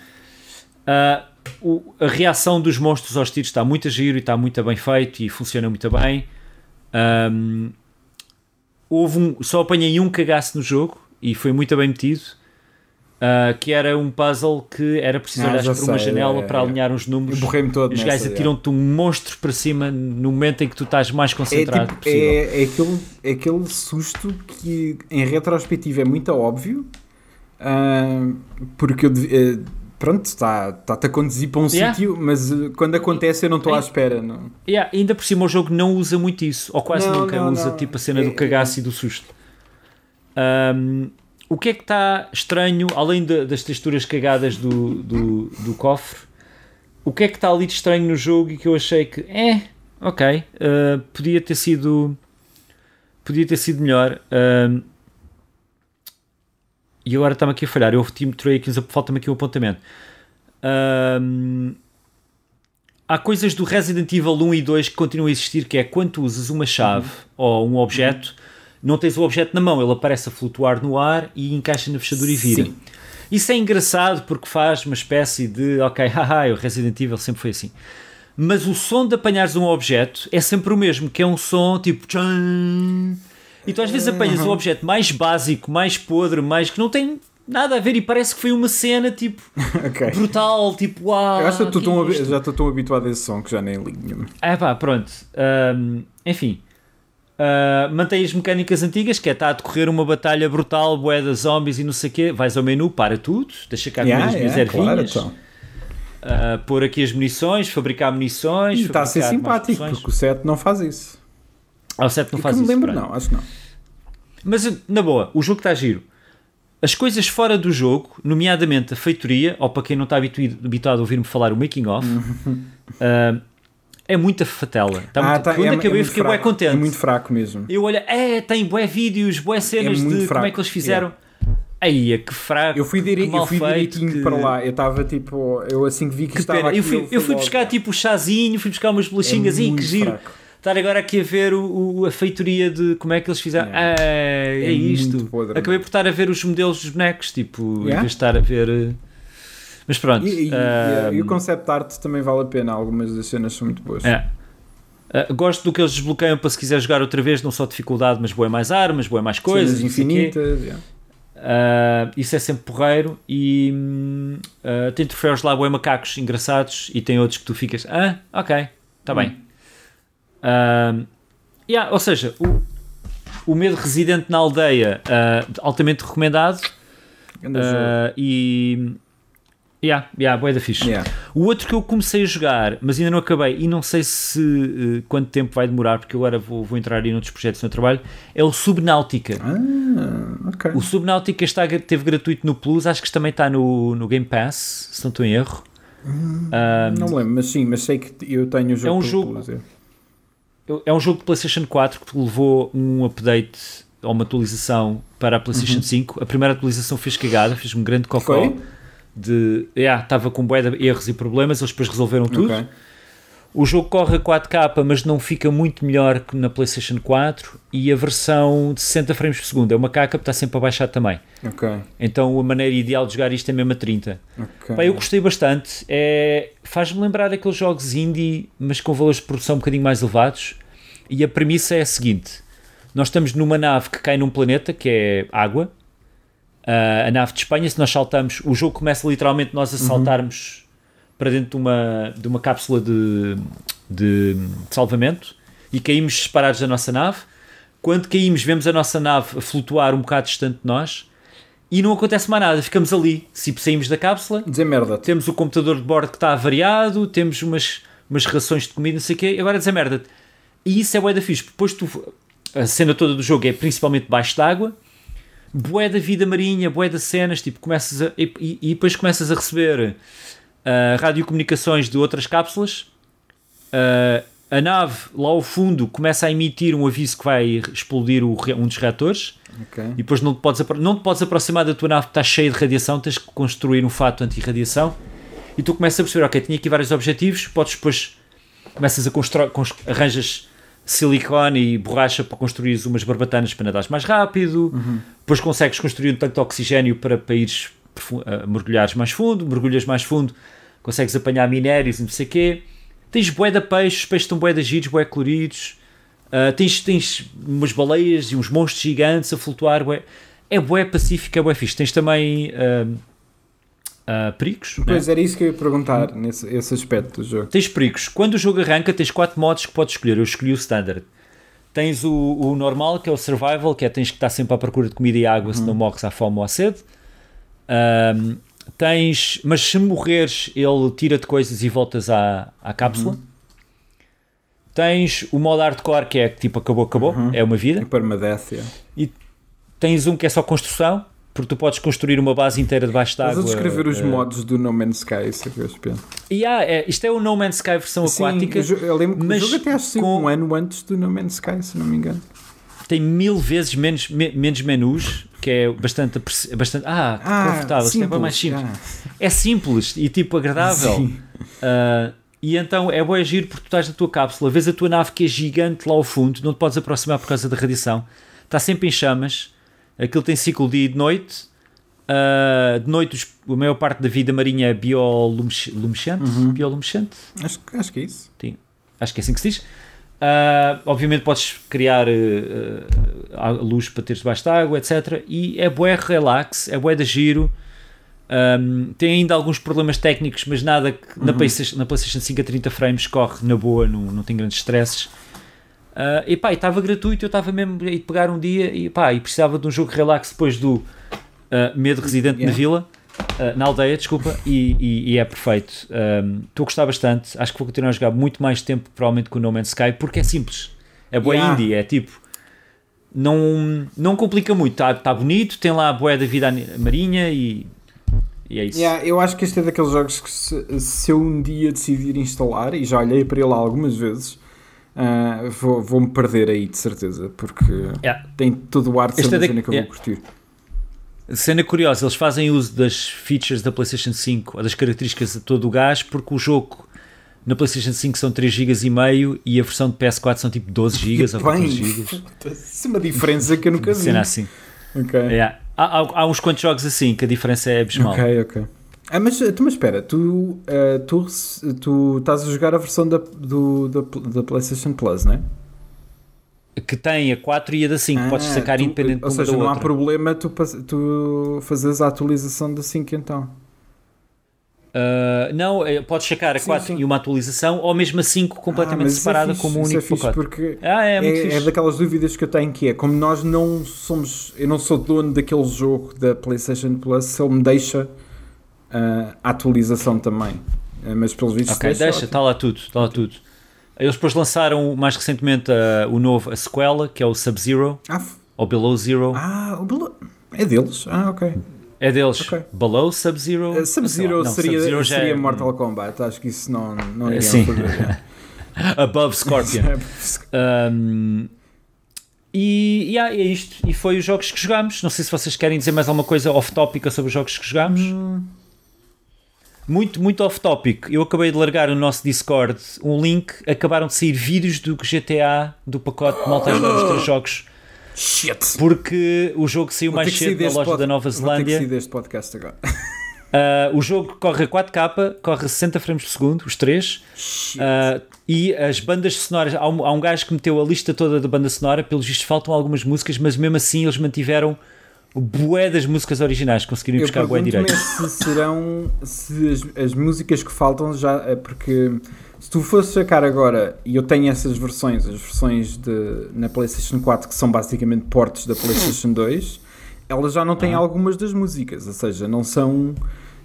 Ah, o- a reação dos monstros aos tiros está muito a giro e está muito bem feito e funciona muito bem. Ahm, houve um, só apanhei um cagaço no jogo e foi muito bem metido. ah, que era um puzzle que era preciso Ah, olhar para uma sei, janela é, para é. alinhar Eu números. borrei-me todo Os gajos atiram-te um monstro para cima no momento em que tu estás mais É, concentrado tipo, possível. é, é, aquele, aquele susto que em retrospectiva é muito óbvio, ah, porque eu eh, pronto, está-te tá a conduzir para um Yeah. sítio, mas uh, quando acontece eu não estou à É. espera. Não. Yeah, ainda por cima o jogo não usa muito isso, ou quase Não, nunca não, usa não. tipo a cena É- do cagaço e do susto. Um, o que é que está estranho, além da- das texturas cagadas do, do, do cofre, o que é que está ali de estranho no jogo e que eu achei que, é, ok, uh, podia ter sido podia ter sido melhor. Um, e agora está-me aqui a falhar, eu mostrei aqui, falta-me aqui um apontamento. Um, há coisas do Resident Evil 1 e 2 que continuam a existir, que é quando usas uma chave ou um objeto, não tens o objeto na mão, ele aparece a flutuar no ar e encaixa na fechadura e vira. Sim. Isso é engraçado porque faz uma espécie de, ok, (laughs) haha, o Resident Evil sempre foi assim. Mas o som de apanhares um objeto é sempre o mesmo, que é um som tipo tchan. E tu às vezes apanhas o objeto mais básico, mais podre, mais que não tem nada a ver e parece que foi uma cena tipo (laughs) Ok. brutal, tipo uau. Eu acho que tão é já estou tão habituado a esse som que já nem ligo. Ah pá, pronto. Ahm, enfim. Ah, mantém as mecânicas antigas, que é estar a decorrer uma batalha brutal, bué de zombies e não sei o quê. Vais ao menu, para tudo, deixa cá comer Yeah, as minhas yeah, claro, ervinhas, então. ah, pôr aqui as munições, fabricar munições. E está a ser simpático, porque o 7 não faz isso. Ah, o 7 não faz isso. lembro, pronto. não, acho que não. Mas na boa, o jogo está giro. As coisas fora do jogo, nomeadamente a feitoria, ou para quem não está habituado, habituado a ouvir-me falar o making of, (laughs) ah, é muita fatela. Está muito, tá, quando é- é acabei, muito fiquei bem fraco, contente. É muito fraco mesmo. Eu olho, é, tem bué vídeos, bué cenas muito de como é fraco, que eles fizeram. Aí, é que fraco. Eu fui, mal eu fui direitinho que- para lá. Eu estava tipo. Eu assim que vi que, Que estava pena. aqui. Eu fui, eu fui buscar tipo o chazinho, fui buscar umas bolachinhas É e que giro. fraco. Estar agora aqui a ver o, o- a feitoria de como é que eles fizeram. Yeah. É, é, É isto. podre. Acabei por estar a ver os modelos dos bonecos, tipo, em Yeah. vez de estar a ver. eh, Mas pronto. E, e- ah, e o concept art também vale a pena. Algumas das cenas são muito boas. É. Uh, gosto do que eles desbloqueiam para se quiser jogar outra vez, não só dificuldade, mas boa mais armas, boa mais coisas. Cenas infinitas. yeah. Uh, isso é sempre porreiro e hum, uh, tem troféus lá, bué macacos engraçados e tem outros que tu ficas, ah, ok, está bem. Uh, yeah, ou seja, o, o medo residente na aldeia, uh, altamente recomendado uh, e yeah, yeah, bué da fixe. Yeah. O outro que eu comecei a jogar, mas ainda não acabei e não sei se eh, quanto tempo vai demorar, porque agora vou, vou entrar em outros projetos no trabalho, é o Subnautica. Ah, ok. O Subnautica está, teve gratuito no Plus, acho que também está no, no Game Pass, se não estou em erro. Ah, Não me lembro, mas sim, mas sei que eu tenho o jogo. É um jogo- Plus, é. É um jogo de PlayStation 4 que levou um update ou uma atualização para a PlayStation 5. A primeira atualização fez cagada, fez um grande cocó. Foi? De, yeah, estava com bué erros e problemas, eles depois resolveram tudo. Ok. O jogo corre a 4K, mas não fica muito melhor que na PlayStation 4 e a versão de 60 frames por segundo é uma caca, está sempre a baixar também. Ok. Então a maneira ideal de jogar isto é mesmo a 30. ok. Pá, eu gostei bastante. É, Faz-me lembrar aqueles jogos indie, mas com valores de produção um bocadinho mais elevados. E a premissa é a seguinte: nós estamos numa nave que cai num planeta que é água. Ah, a nave de Espanha, se nós saltamos, o jogo começa literalmente nós a saltarmos para dentro de uma, de uma cápsula de, de, de salvamento e caímos separados da nossa nave. Quando caímos, vemos a nossa nave a flutuar um bocado distante de nós e não acontece mais nada, ficamos ali. Se saímos da cápsula, Dizer merda. temos o computador de bordo que está avariado, temos umas, umas rações de comida, não sei o quê, agora dizer merda. E isso é bué da fixe, porque depois tu, a cena toda do jogo é principalmente baixo d'água, bué da vida marinha, bué das cenas, tipo, começas a, e, e- e depois começas a receber ah, radiocomunicações de outras cápsulas, Ah, a nave lá ao fundo começa a emitir um aviso que vai explodir o um dos reatores, Ok. e depois não te podes, não te podes aproximar da tua nave que está cheia de radiação, tens que construir um fato anti-radiação e tu começas a perceber, ok, tinha aqui vários objetivos, podes depois começas a construir, arranjas silicone e borracha para construir umas barbatanas para nadares mais rápido, depois consegues construir um tanque de oxigênio para, para ires a mergulhares mais fundo, mergulhas mais fundo, consegues apanhar minérios e não sei o quê. Tens bué de peixes, os peixes estão bué de giros, bué coloridos. Uh, tens, tens umas baleias e uns monstros gigantes a flutuar. Bué. É bué pacífico, é bué fixe. Tens também uh, uh, perigos. né? Pois era isso que eu ia perguntar, nesse esse aspecto do jogo. Tens perigos. Quando o jogo arranca, tens quatro modos que podes escolher. Eu escolhi o standard. Tens o, o normal, que é o survival, que é tens que estar sempre à procura de comida e água, senão morres à fome ou à sede. Um, tens, mas se morreres, ele tira-te coisas e voltas à, à cápsula. Tens o modo hardcore que é tipo acabou, acabou, é uma vida. E permadeath, yeah. E tens um que é só construção, porque tu podes construir uma base inteira debaixo Estás d'água. a descrever os eh, modos do No Man's Sky, isso é que eu espero. Há, é, isto é o No Man's Sky versão aquática. o jo- eu lembro que mas o jogo até acho com- um ano antes do No Man's Sky, se não me engano. Tem mil vezes menos, me- menos menus, que é bastante, apreci- bastante ah, confortável. Isto é bem mais simples. ah. É simples e tipo agradável. Ah, e então é bom agir porque tu estás na tua cápsula, vês a tua nave que é gigante lá ao fundo, não te podes aproximar por causa da radiação, está sempre em chamas, aquilo tem ciclo dia e de noite. Ah, de noite, os- a maior parte da vida marinha é bioluminescente. Uhum. bioluminescente? Acho, que- acho que é isso. Sim, acho que é assim que se diz. Ah, obviamente podes criar eh, ah, luz para teres debaixo de água, etc. E é bué relax, é bué de giro. Ahm, tem ainda alguns problemas técnicos, mas nada que na, PlayStation, na PlayStation 5 a 30 frames corre na boa, não, não tem grandes stresses. E pá, estava gratuito, eu estava mesmo a pegar um dia e pá, e precisava de um jogo relax depois do Medo Residente na Yeah. Vila, ah, na aldeia, desculpa, e, e- e é perfeito. Ahm, Estou a gostar bastante, acho que vou continuar a jogar muito mais tempo, provavelmente com o No Man's Sky, porque é simples, é boa Yeah. indie, é tipo. Não, não complica muito, está tá bonito, tem lá a boé da vida marinha e, e é isso. Yeah, eu acho que este é daqueles jogos que se, se eu um dia decidir instalar, e já olhei para ele algumas vezes, vou- vou-me perder aí de certeza, porque Yeah. tem todo o ar de ser Este é da- cena que eu yeah. vou curtir. Cena curiosa, eles fazem uso das features da PlayStation 5, ou das características de todo o gás, porque o jogo na PlayStation 5 são 3 GB e meio e a versão de PS4 são tipo 12 GB ou 14 GB. Isso é uma diferença que eu nunca vi. Cena assim. Ok, Yeah. Há, há- há uns quantos jogos assim que a diferença é abismal. ok, ok. Ah, mas, tu, mas espera, tu, ah, tu, tu estás a jogar a versão da, do, da, da PlayStation Plus, não é? Que tem a 4 e a da 5, podes Ah, sacar tu- independente Ou seja, da não há outra. problema tu, tu fazeres a atualização da 5 então. Uh, não, é, podes sacar a Sim, 4 sim. e uma atualização, ou mesmo a 5 completamente Ah, é separada fixe, como um único é fixe pacote. porque Ah, é, muito é, fixe. é daquelas dúvidas que eu tenho que é como nós não somos, eu não sou dono daquele jogo da PlayStation Plus, se ele me deixa ah, a atualização também. Ah, mas pelos vistos Ok, deixa, ótimo. está lá tudo, está lá tudo. Eles depois lançaram mais recentemente uh, o novo, a sequela, que é o Sub-Zero, Ah, ou Below Zero. ah, o Belo- é deles. Ah, ok. é deles. ok. Below Sub-Zero. Uh, Sub-Zero seria, já seria é- Mortal Kombat. Acho que isso não, não Eh, iria sim. (laughs) Above Scorpion. (laughs) Um, e, e, ah, é isto. E foi os jogos que jogámos. Não sei se vocês querem dizer mais alguma coisa off-topic sobre os jogos que jogámos. Hum. Muito, muito off-topic. Eu acabei de largar no nosso Discord um link. Acabaram de sair vídeos do GTA, do pacote de malta jogar os três (gasps) jogos. Shit! Porque o jogo saiu Vou mais cedo na deste loja pod- da Nova Vou ter que Zelândia. podcast agora. (laughs) Ah, o jogo corre a 4K, corre a 60 frames por segundo, os três. Ah, e as bandas sonoras, há um, há um gajo que meteu a lista toda da banda sonora, pelos vistos faltam algumas músicas, mas mesmo assim eles mantiveram bué das músicas originais, conseguiram ir Eu buscar bué direito. se serão se as, as músicas que faltam já é porque se tu fosses sacar agora e eu tenho essas versões, as versões de, na PlayStation 4 que são basicamente portes da PlayStation 2, elas já não têm Ah. algumas das músicas, ou seja, não são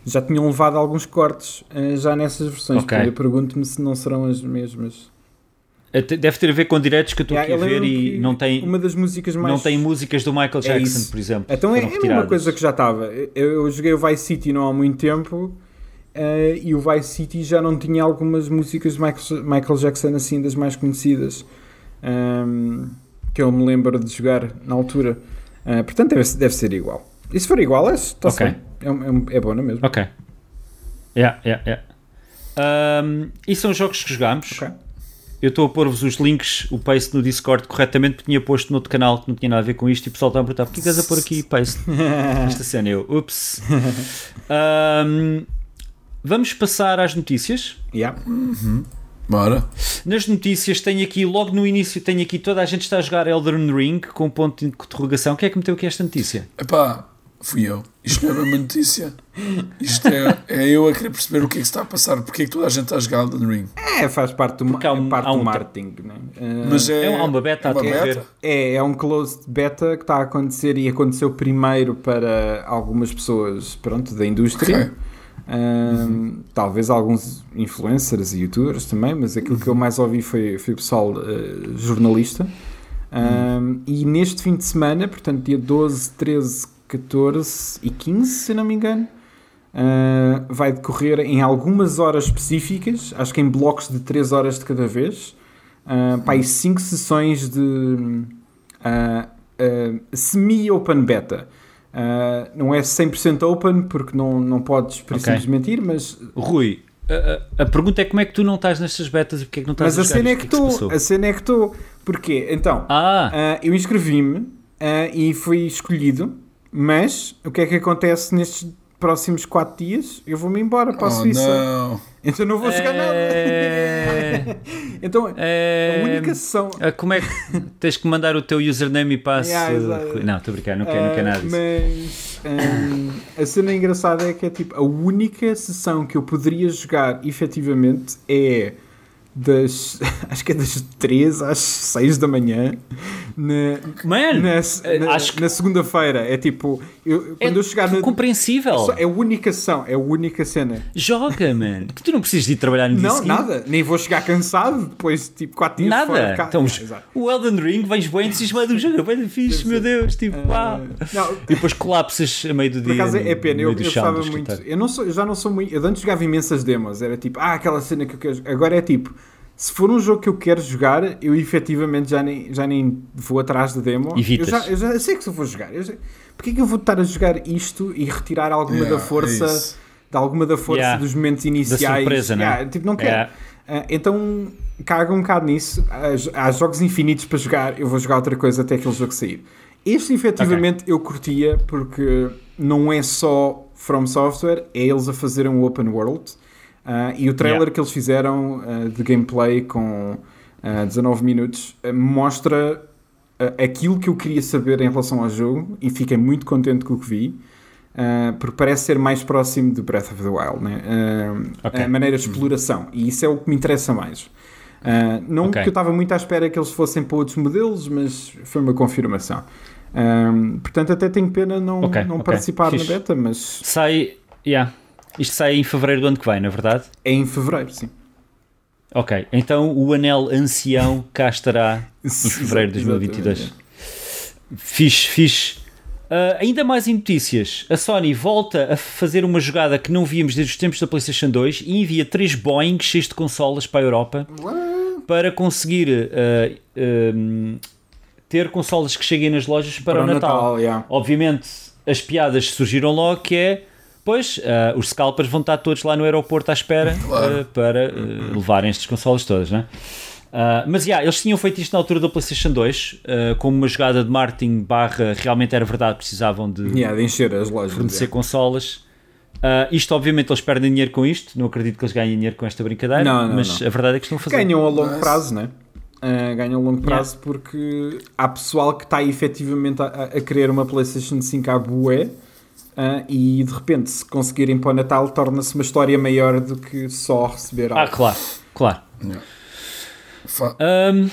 já tinham levado alguns cortes eh, já nessas versões. Ok. Portanto, Eu pergunto-me se não serão as mesmas. Deve ter a ver com direitos que eu estou Yeah, aqui a ver e não tem, uma das músicas mais não tem músicas do Michael Jackson, isso. por exemplo. Então é, é a mesma retiradas. coisa que já estava. Eu, eu joguei o Vice City não há muito tempo eh, e o Vice City já não tinha algumas músicas de Michael, Michael Jackson assim das mais conhecidas ehm, que eu me lembro de jogar na altura. Eh, portanto, deve, deve ser igual. E se for igual, é, está Ok. bem. É, um- é, um- é bom, não é mesmo? Ok. Yeah, yeah, yeah. Um, e são os jogos que jogámos. Ok. Eu estou a pôr-vos os links, o paste no Discord corretamente, porque tinha posto no outro canal que não tinha nada a ver com isto e o pessoal está a perguntar: porquê que estás a pôr aqui paste? (laughs) Esta cena eu, ups. Um, vamos passar às notícias. Yeah. Bora. Nas notícias tenho aqui, logo no início, tenho aqui toda a gente está a jogar Elden Ring com um ponto de interrogação. Quem é que meteu aqui esta notícia? Epá, fui eu. Isto não é uma notícia. Isto é, é eu a querer perceber o que é que se está a passar, porque é que toda a gente está a jogar Elden Ring. É, faz parte do, há um- parte há um do marketing. Né? Uh, Mas é, É uma beta a é uma beta. É, é um closed beta que está a acontecer e aconteceu primeiro para algumas pessoas pronto, da indústria. Ok. Um, Talvez alguns influencers e youtubers também, mas aquilo que eu mais ouvi foi, foi o pessoal uh, jornalista. Um, E neste fim de semana, portanto, dia 12, 13, 14 e 15, se não me engano, uh, vai decorrer em algumas horas específicas, acho que em blocos de 3 horas de cada vez, uh, para aí 5 sessões de uh, uh, semi-open beta. Uh, não é 100% open porque não, não podes por Ok. simplesmente ir, mas, Rui, a, a- a pergunta é como é que tu não estás nestas betas e porque é que não estás mas a jogar cena é que se estou. A cena é que estou. Porquê? Então, Ah, eu inscrevi-me e fui escolhido, mas o que é que acontece nestes próximos 4 dias? Eu vou-me embora para a Oh, Suíça. não. (laughs) Então não vou jogar é... nada. (laughs) Então, a é... única sessão. Ah, Como é que tens que mandar o teu username e passo? Yeah. Não, estou a brincar, não quero, não quero nada disso. Mas hum, a cena engraçada é que é tipo a única sessão que eu poderia jogar efetivamente é das (laughs) acho que é das 3 às 6 da manhã na, Mano, na, eh, na- na segunda-feira. É tipo, eu, é quando eu chegar na. compreensível. só- É a única sessão, é a única cena. Joga, mano. Que tu não precisas de ir trabalhar no Não, nada, nem vou chegar cansado depois de tipo 4 dias fora Nada. casa. Então, exato. o Elden Ring, vens bem entusiasmado do jogo, é bem fixe, meu Deus. Tipo, uau. Ah, não, E depois colapsas a meio do Por dia. acaso é pena, eu, eu gostava muito. Eu, não sou, eu já não sou muito. Eu antes jogava imensas demos, era tipo, ah, aquela cena que eu quero. Agora é tipo, se for um jogo que eu quero jogar, eu efetivamente já nem, já nem vou atrás da demo. Evitas. Eu já, eu já sei que eu vou jogar. Eu sei, porque é que eu vou estar a jogar isto e retirar alguma Yeah, da força, é isso. de alguma da força Yeah. dos momentos iniciais? surpresa, né? Yeah, tipo, não quero. Yeah. Ah, então caga um bocado nisso. Há, há jogos infinitos para jogar, eu vou jogar outra coisa até aquele jogo sair. Este efetivamente eu curtia porque não é só From Software, é eles a fazerem um open world. Ah, e o trailer Yeah. que eles fizeram ah, de gameplay com ah, 19 minutos mostra aquilo que eu queria saber em relação ao jogo e fiquei muito contente com o que vi. porque parece ser mais próximo do Breath of the Wild, né? Ah, Ok. a maneira de exploração, e isso é o que me interessa mais. Não Ok. que eu estava muito à espera que eles fossem para outros modelos, mas foi uma confirmação. Portanto, até tenho pena não, Ok, não participar Fixe. na beta, mas Sai. Yeah. Isto sai em fevereiro do ano que vem, na é verdade? é em fevereiro, sim. Ok, então o anel ancião cá estará (laughs) em fevereiro de Exatamente. 2022. Fixe, fixe. Ah, ainda mais em notícias, a Sony volta a fazer uma jogada que não víamos desde os tempos da PlayStation 2 e envia três Boeing cheios de consolas para a Europa para conseguir ah, ter consolas que cheguem nas lojas para, o Natal. yeah. Obviamente, as piadas surgiram logo que é, pois, ah, os scalpers vão estar todos lá no aeroporto à espera Claro. ah, para ah, levarem estas consolas todas, né? Mas, yeah, eles tinham feito isto na altura da PlayStation 2 ah, como uma jogada de marketing barra, realmente era verdade, precisavam de Yeah, de encher as lojas. fornecer yeah. consolas. Isto, obviamente, eles perdem dinheiro com isto, não acredito que eles ganhem dinheiro com esta brincadeira, Não, não, mas não. a verdade é que estão a fazer. Ganham a longo Mas- prazo, né? Uh, ganham a longo prazo porque há pessoal que está efetivamente a, a querer uma PlayStation 5 à bué uh, e de repente, se conseguirem para o Natal, torna-se uma história maior do que só receber Ah, algo. claro, claro. Fa- Ahm,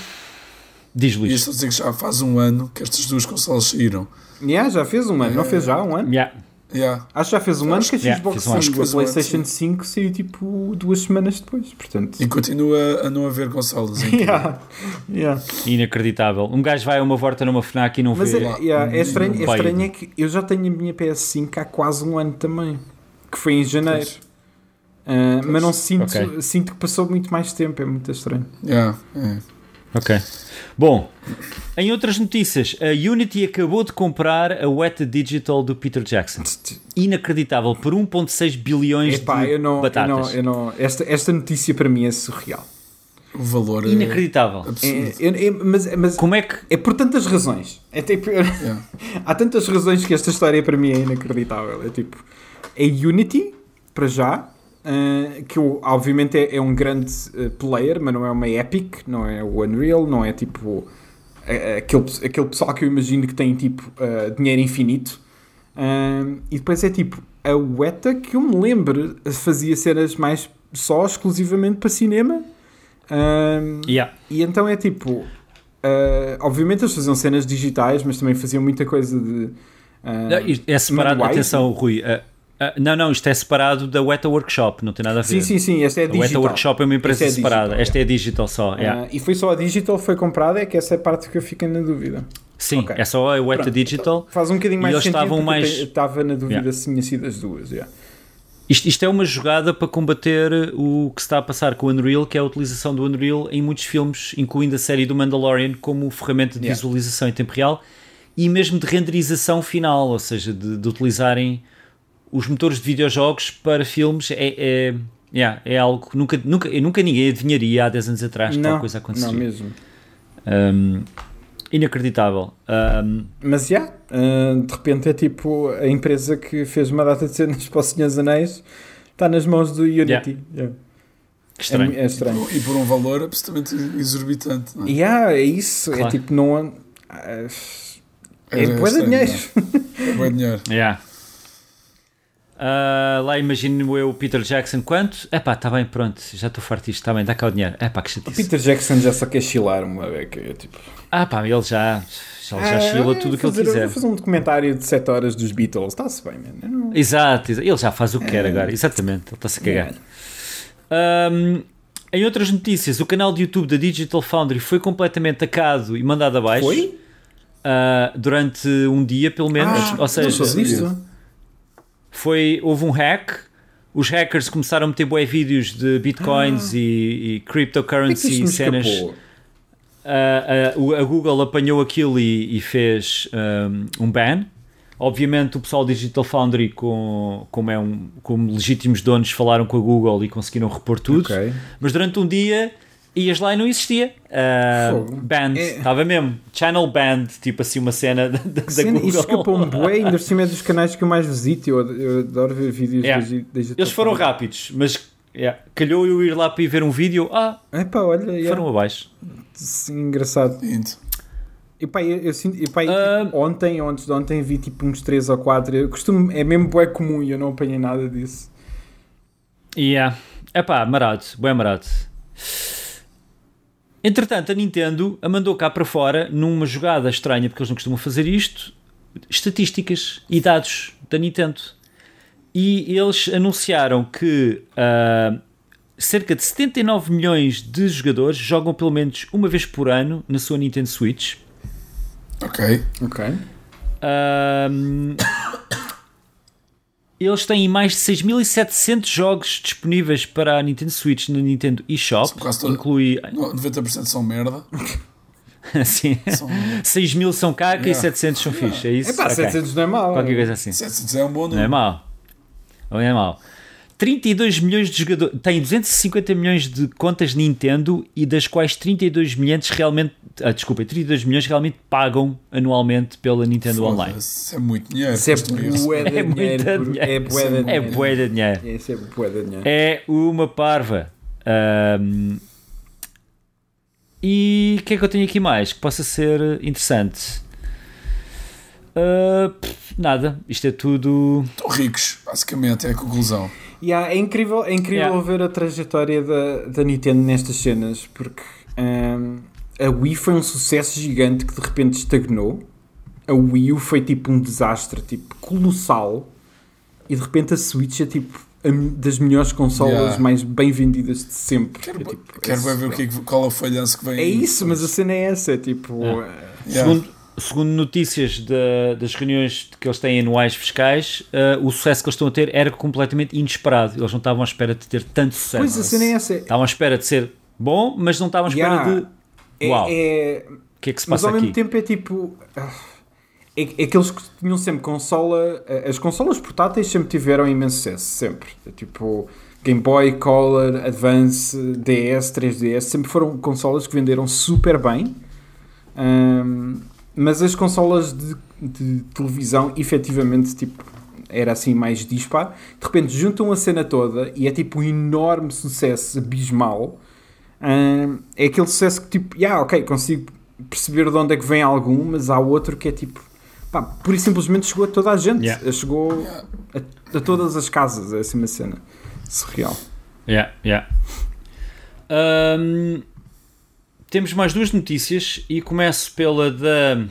diz Luís. isto a dizer que já faz um ano que estas duas consolas saíram. Yeah, já fez um ano, não fez já um ano? Yeah. Yeah. Acho que já fez um ano que a Yeah, Xbox fez um a um PlayStation sim. 5 saiu tipo duas semanas depois, portanto. E continua a não haver consolas. (laughs) em Yeah, yeah. Inacreditável. Um gajo vai a uma volta numa FNAC e não Mas vê. é, yeah, é estranho, é estranho é que eu já tenho a minha PS5 há quase um ano também, que foi em janeiro. Pois. Ah, mas não sinto, Ok. sinto que passou muito mais tempo, é muito estranho. Yeah, é. Ok. Bom, em outras notícias, a Unity acabou de comprar a Weta Digital do Peter Jackson. Inacreditável, por 1.6 bilhões Epá, de eu não, eu batatas. não, eu não, esta, esta notícia para mim é surreal. O valor é Inacreditável. É, absurdo. eu- é- mas, mas Como é que... é por tantas razões. É tipo, Yeah. (laughs) há tantas razões que esta história para mim é inacreditável. É tipo, é Unity, para já, ah, que obviamente é, é um grande ah, player, mas não é uma Epic, não é o Unreal, não é tipo aquele, aquele pessoal que eu imagino que tem tipo ah, dinheiro infinito. Um, e depois é tipo, a Weta que eu me lembro fazia cenas mais só exclusivamente para cinema. Um, Yeah. e então é tipo, uh, obviamente eles faziam cenas digitais, mas também faziam muita coisa de. uh, Não, É separado, atenção, Rui. Ah, não, não, isto é separado da Weta Workshop, não tem nada a ver. Sim, sim, sim, esta é A digital. Weta Workshop é uma empresa Esta é separada. digital, Esta é digital só. Yeah. e foi só a digital foi comprada, é que essa é a parte que eu fiquei na dúvida. Sim, ok. é só a Weta Pronto. Digital. Faz um bocadinho mais eles sentido estavam mais- estava na dúvida Yeah. se tinha sido as duas. yeah. Isto, isto é uma jogada para combater o que se está a passar com o Unreal, que é a utilização do Unreal em muitos filmes, incluindo a série do Mandalorian, como ferramenta de Yeah. visualização em tempo real e mesmo de renderização final, ou seja, de, de utilizarem os motores de videojogos para filmes. É, é, yeah, é algo que nunca, nunca, nunca ninguém adivinharia há 10 anos atrás que tal Não, coisa não aconteceria. mesmo. Um, inacreditável. Um, Mas já, ah, de repente é tipo a empresa que fez uma data de cenas para o Senhor dos Anéis está nas mãos do Unity. Yeah. estranho. É, é estranho. E por um valor absolutamente exorbitante. Não é? Yeah, é isso, é Claro. tipo, não. É Era bué de estranho, dinheiro. não é? Bué de dinheiro. Yeah. Ah, lá imagino eu o Peter Jackson quanto? Epá, está bem, pronto, já estou farto disto, está bem, dá cá o dinheiro. Epá, que O chatice. Peter Jackson já só quer chilar uma beca. É tipo. Ah pá, ele já, já, já ah, chila tudo o que ele quiser. Vou fazer um documentário de 7 horas dos Beatles, está-se bem, mano. Não- Exato, exa- ele já faz o que quer agora, exatamente, ele está-se a cagar. Ahm, em outras notícias, o canal de YouTube da Digital Foundry foi completamente atacado e mandado abaixo. Foi? ah, durante um dia, pelo menos. Ah, Ou não seja, disso. Foi, houve um hack. Os hackers começaram a meter bué vídeos de bitcoins e, e é que cryptocurrency isto e cenas. escapou? Ah, ah, o- a Google apanhou aquilo e, e fez um, um ban. Obviamente o pessoal Digital Foundry, com, como, é um, como legítimos donos, falaram com a Google e conseguiram repor tudo. Ok. Mas durante um dia ias lá e não existia. Ah, Fogo. banned, É. estava mesmo. Channel banned, tipo assim uma cena da, da Cena, Google. Isto escapou-me bué, ainda por cima é dos canais que eu mais visito. Eu, eu adoro ver vídeos Yeah. Eles foram rápidos, mas yeah, calhou eu ir lá para ir ver um vídeo. Ah, Epá, olha, yeah. foram abaixo. Sim, engraçado. Lindo. E pá, eu, eu sinto, e pá, eu, Ah. tipo, ontem, ou antes de ontem, vi tipo uns 3 ou 4. Eu costumo, é mesmo bué comum e eu não apanhei nada disso. Yeah. Epá, marado, bem marado. Entretanto, a Nintendo a mandou cá para fora, numa jogada estranha, porque eles não costumam fazer isto, estatísticas e dados da Nintendo. E eles anunciaram que ah, cerca de 79 milhões de jogadores jogam pelo menos uma vez por ano na sua Nintendo Switch. Ok. Ok. Ahm, eles têm mais de 6.700 jogos disponíveis para a Nintendo Switch na Nintendo eShop. Inclui. No- 90% são merda. (laughs) Assim, São 6 mil são caca e Yeah. 700 são fixe. É isso? Epá, Ok. 700 não é mau. Qualquer coisa assim. 700 é um bom Não é número. mau. Não é mau. 32 milhões de jogadores. Tem 250 milhões de contas Nintendo e das quais 32 milhões realmente. Ah, desculpa, 32 milhões realmente pagam anualmente pela Nintendo Online. Foda-se, é muito dinheiro. Isso é isso. bué de (laughs) dinheiro. É bué de É dinheiro. bué de dinheiro. Isso é bué de dinheiro. É uma parva. Ahm, e o que é que eu tenho aqui mais que possa ser interessante? Pff, nada, isto é tudo. Estão ricos, basicamente, é a conclusão. Yeah, é incrível, é incrível Yeah. ver a trajetória da, da Nintendo nestas cenas, porque hum, a Wii foi um sucesso gigante que de repente estagnou. A Wii U foi tipo um desastre, tipo, colossal. E de repente a Switch é tipo a das melhores consolas Yeah. mais bem vendidas de sempre. Quero, é, tipo, quero é ver o que é que, qual é o falhanço que vem É isso, mas a depois. cena é essa, é tipo... Yeah. Yeah. Segundo, segundo notícias da- das reuniões que eles têm anuais fiscais, ah, o sucesso que eles estão a ter era completamente inesperado. Eles não estavam à espera de ter tanto sucesso. Pois a cena é essa. Estavam à espera de ser bom, mas não estavam à espera Yeah. de. É, Uau, é- o que é que se Mas passa ao mesmo aqui? tempo é tipo. ah, É, é aqueles que tinham sempre consola. eh, As consolas portáteis sempre tiveram imenso sucesso, sempre. É tipo Game Boy, Color, Advance, DS, 3DS, sempre foram consolas que venderam super bem. Ahm, mas as consolas de, de televisão, efetivamente, tipo, era assim mais dispar. De repente juntam a cena toda e é tipo um enorme sucesso abismal. Ahm, é aquele sucesso que tipo, yeah, ok, consigo perceber de onde é que vem algum, mas há outro que é tipo, pá, pura e simplesmente chegou a toda a gente. Yeah. Chegou a, a todas as casas. É assim uma cena surreal. Yeah, yeah. Ahm, temos mais duas notícias e começo pela da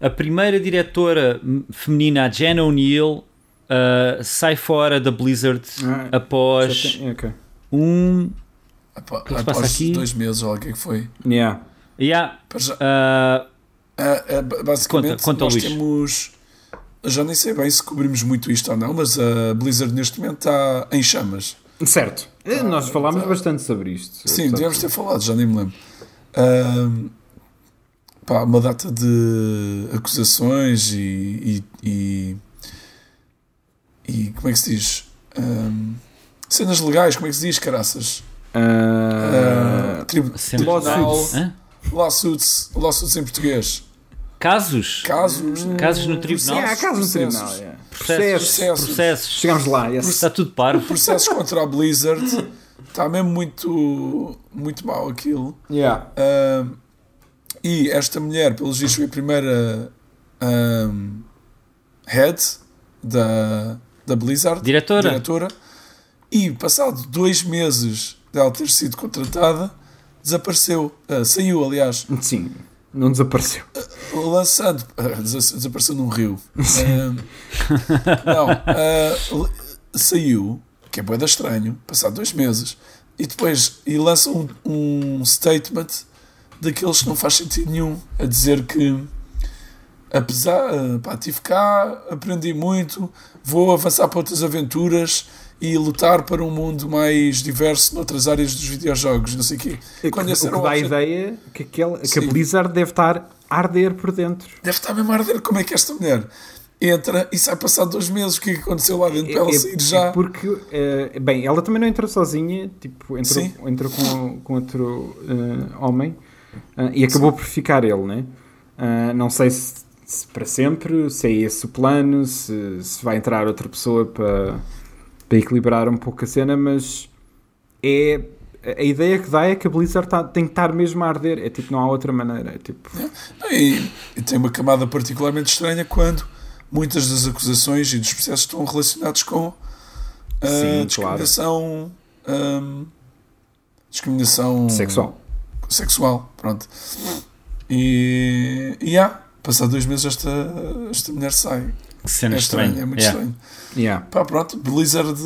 a primeira diretora feminina, a Jenna O'Neill, ah, sai fora da Blizzard Ah, após já tem- ok. um. Que é Após aqui? dois meses, ou o que é que foi? Yeah. Yeah, ah, Ah, ah, ba- basicamente, Conta- conta, nós Luís. temos. Já nem sei bem se cobrimos muito isto ou não, mas a Blizzard neste momento está em chamas. Certo. Eh, Nós falámos tá. bastante sobre isto. Sim, Portanto, devemos ter falado, já nem me lembro. Ahm, pá, uma data de acusações e. e, e, e como é que se diz? Ahm, cenas legais, como é que se diz, caraças? ah, Ah, tribu- cenas tribunal, lawsuits, lawsuits em português. Casos. Casos. Casos no tribunal. yeah, há casos no processos. tribunal. yeah. Processos. Processos. Processos. Chegámos lá. yes. Está tudo parvo. (laughs) processos contra a Blizzard está mesmo muito, muito mal aquilo. Yeah. E esta mulher, pelos vistos, foi a primeira ahm, head da, da Blizzard, Diretora. diretora. E passado dois meses dela ter sido contratada, desapareceu. Ah, saiu, aliás, Sim. Não desapareceu. lançando. ah, des- desapareceu num rio. Ahm, não, l- saiu, que é boeda estranho, passado dois meses, e depois e lança um, um statement daqueles que não faz sentido nenhum, a dizer que apesar, pá, estive cá, aprendi muito, vou avançar para outras aventuras e lutar para um mundo mais diverso noutras áreas dos videojogos, não sei o quê. Quando o esse que o dá a ideia que, aquele, que a Sim. Blizzard deve estar a arder por dentro. Deve estar mesmo a arder como é que esta mulher entra e sai passado dois meses. O que é que aconteceu lá dentro para ela sair já? é porque, eh, bem, ela também não entrou sozinha, tipo, entrou, Sim. entrou com, com outro eh, homem eh, e acabou por ficar ele, né? Não sei se, se para sempre, se é esse o plano, se, se vai entrar outra pessoa para, para equilibrar um pouco a cena, mas é. A ideia que dá é que a Blizzard tá- tem que estar mesmo a arder. É tipo, não há outra maneira. É tipo, E, e tem uma camada particularmente estranha quando muitas das acusações e dos processos estão relacionados com a Sim, claro. discriminação. hum, discriminação sexual. sexual, pronto. E, e há, passado dois meses esta, esta mulher sai. Que cena É estranho, estranha. é muito Yeah. estranho. Yeah. Pá, pronto, Blizzard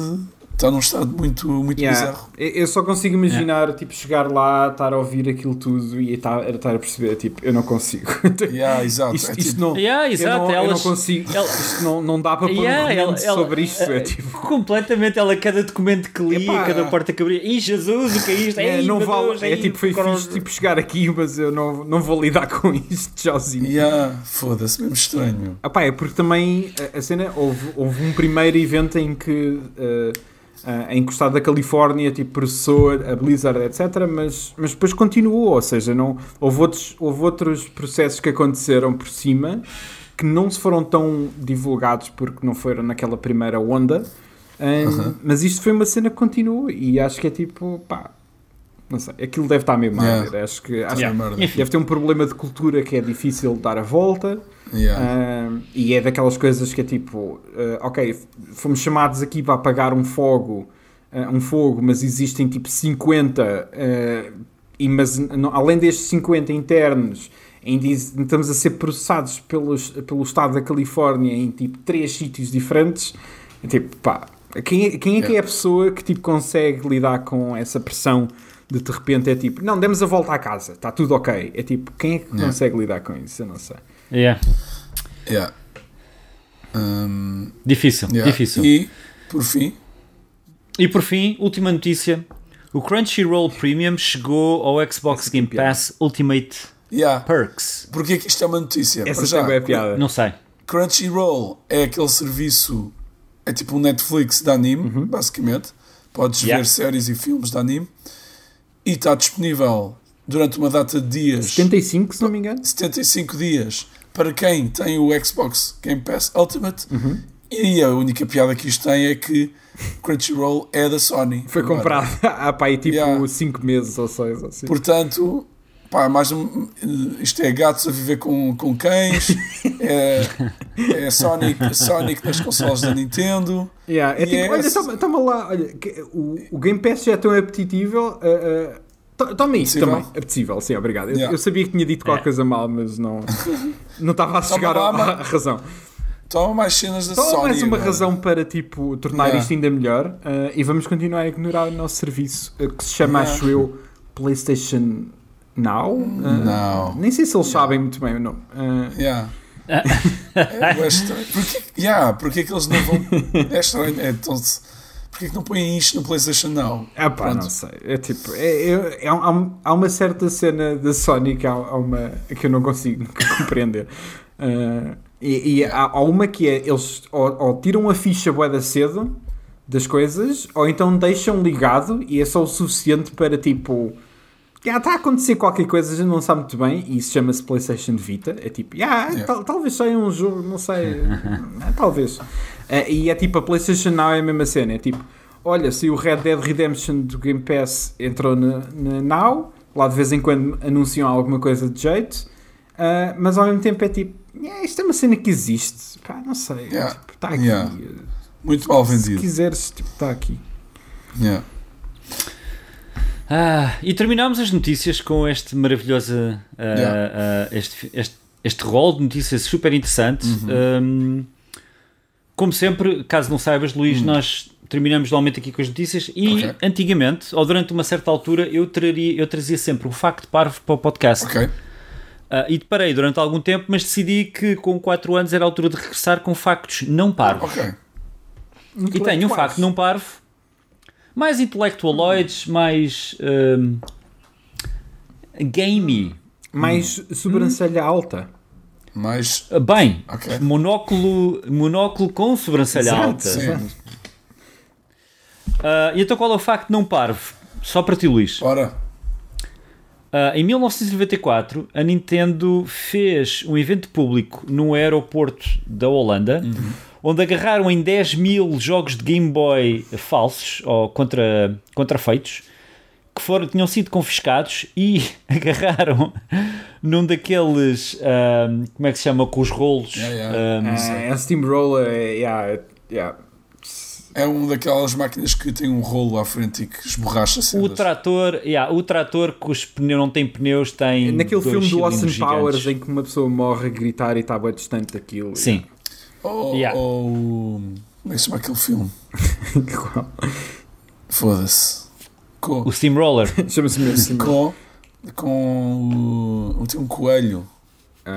está num estado muito, muito Yeah. bizarro. Eu eu só consigo imaginar, tipo, chegar lá, estar a ouvir aquilo tudo e estar, estar a perceber, tipo, eu não consigo. (laughs) Yeah, exato. isto, é isto tipo- não, Yeah, eu exato, não, eu não elas- consigo, ela- isto não, não dá para pôr Yeah, um ela- ela- sobre isto, é eh, tipo... (laughs) Completamente, ela, cada documento que lia, Epá. cada porta que abria, ih Jesus, o que é isto? É, Ei, não vale, Deus, é ei, tipo, foi fixe tipo, chegar aqui, mas eu não, não vou lidar (laughs) com isto sozinho. Yeah, foda-se, mesmo estranho. meu. Ah pá, é porque também a, a cena houve, houve um primeiro evento em que eh, ah, em que o estado da Califórnia tipo, processou a Blizzard, etc. Mas, mas depois continuou, ou seja, não, houve, outros, houve outros processos que aconteceram por cima que não se foram tão divulgados porque não foram naquela primeira onda. Ah, Mas isto foi uma cena que continuou e acho que é tipo, pá, não sei, aquilo deve estar mesmo a Yeah. arder. Acho que, acho Yeah. que deve ter um problema de cultura que é difícil de dar a volta. Yeah. Ah, e é daquelas coisas que é tipo, ah, ok, fomos chamados aqui para apagar um fogo, ah, um fogo, mas existem tipo 50, ah, e, mas não- além destes 50 internos, ainda estamos a ser processados pelos, pelo Estado da Califórnia em tipo três sítios diferentes. É tipo, pá, quem é, quem é que é a pessoa que tipo consegue lidar com essa pressão de de repente é tipo, não, demos a volta à casa, está tudo ok. É tipo, quem é que Yeah. consegue lidar com isso? Eu não sei. yeah. Yeah. Um, Difícil, yeah. difícil. E, por fim, E por fim, última notícia: o Crunchyroll Premium chegou ao Xbox tem Game. Pass Ultimate yeah. Perks. Porquê que isto é uma notícia? Essa Para já, é piada. Não sei. Crunchyroll é aquele serviço, é tipo um Netflix de anime, basicamente. Podes Yeah. ver séries e filmes de anime. E está disponível durante uma data de dias, 75, se não me engano. 75 dias, para quem tem o Xbox Game Pass Ultimate. Uhum. E a única piada que isto tem é que Crunchyroll é da Sony. Foi Agora. comprado (laughs) há pá, aí tipo Yeah. 5 meses ou 6 assim. Portanto, Pá, mais um, isto é gatos a viver com, com cães, é, é Sonic, Sonic nas consoles da Nintendo. Yeah, é E tipo, é olha, toma, toma lá, olha, o, o Game Pass já é tão apetecível. Uh, uh, to- toma isso também. Apetecível, sim, obrigado. Eu, Yeah. eu sabia que tinha dito qualquer É. coisa mal, mas não não estava a Toma chegar à, ma- à razão. Toma mais cenas da Só Sony. mais uma agora. razão para tipo, tornar Yeah. isto ainda melhor uh, e vamos continuar a ignorar o nosso serviço uh, que se chama, Yeah. acho eu, PlayStation Now. Uh, Não. Nem sei se eles sabem muito bem o nome. Uh, Yeah. é, é estranho. Porquê, yeah, porquê que eles não vão. É estranho. É, então, porquê que não põem isto no PlayStation Now? Ah pá, Pronto. não sei. É tipo, é, é- é há, há uma certa cena da Sony que, há, há uma, que eu não consigo (laughs) compreender. Ah, e e há, há uma que é, eles ou, ou tiram a ficha boeda cedo das coisas, ou então deixam ligado e é só o suficiente para tipo... Já está a acontecer qualquer coisa, a gente não sabe muito bem, e isso chama-se PlayStation Vita. É tipo, "Ya, Yeah. tal- talvez saia um jogo, não sei, Ah, (laughs) talvez. Ah, e é tipo, a PlayStation Now é a mesma cena, é tipo, olha, se o Red Dead Redemption do Game Pass entrou na, na Now, lá de vez em quando anunciam alguma coisa de jeito, ah, mas ao mesmo tempo é tipo, "Ya, isto é uma cena que existe, pá, não sei, Yeah. tipo, está aqui. Yeah. Muito mal Se vendido. quiseres, tipo, está aqui. Yeah. Ah, e terminamos as notícias com este maravilhoso ah, Yeah. ah, este, este, este rol de notícias super interessante. Um, como sempre, caso não saibas, Luís, nós terminamos normalmente aqui com as notícias e Ok. antigamente, ou durante uma certa altura, eu, traria, eu trazia sempre um facto parvo para o podcast. Ok. Ah, e parei durante algum tempo, mas decidi que com 4 anos era a altura de regressar com factos não parvos. Ok. E tenho um facto não parvo, mais intelectualoides, mais hum, gamey. Mais sobrancelha alta. Mais. Ah, Bem, Ok. monóculo, monóculo com sobrancelha Exato, alta. Sim. Ah, e então qual é o facto não parvo? Só para ti, Luís. Ora. Ah, em 1994, a Nintendo fez um evento público no aeroporto da Holanda, onde agarraram em 10 mil jogos de Game Boy falsos ou contra, contrafeitos que foram, tinham sido confiscados e (laughs) agarraram num daqueles, ah, como é que se chama, com os rolos. Yeah, yeah. ah, É, a Steamroller, é, yeah, yeah. É uma daquelas máquinas que tem um rolo à frente e que esborracha o cenas. trator, yeah, o trator que os pneus não tem pneus tem Naquele dois filme do Austin Powers gigantes. em que uma pessoa morre a gritar e está bem distante daquilo. Sim. Ou. Yeah. ou- Como é que se chama aquele filme? Qual? (laughs) Foda-se. Com. O Steamroller. (laughs) Chama-se mesmo assim. Com. Com. o- Tem um coelho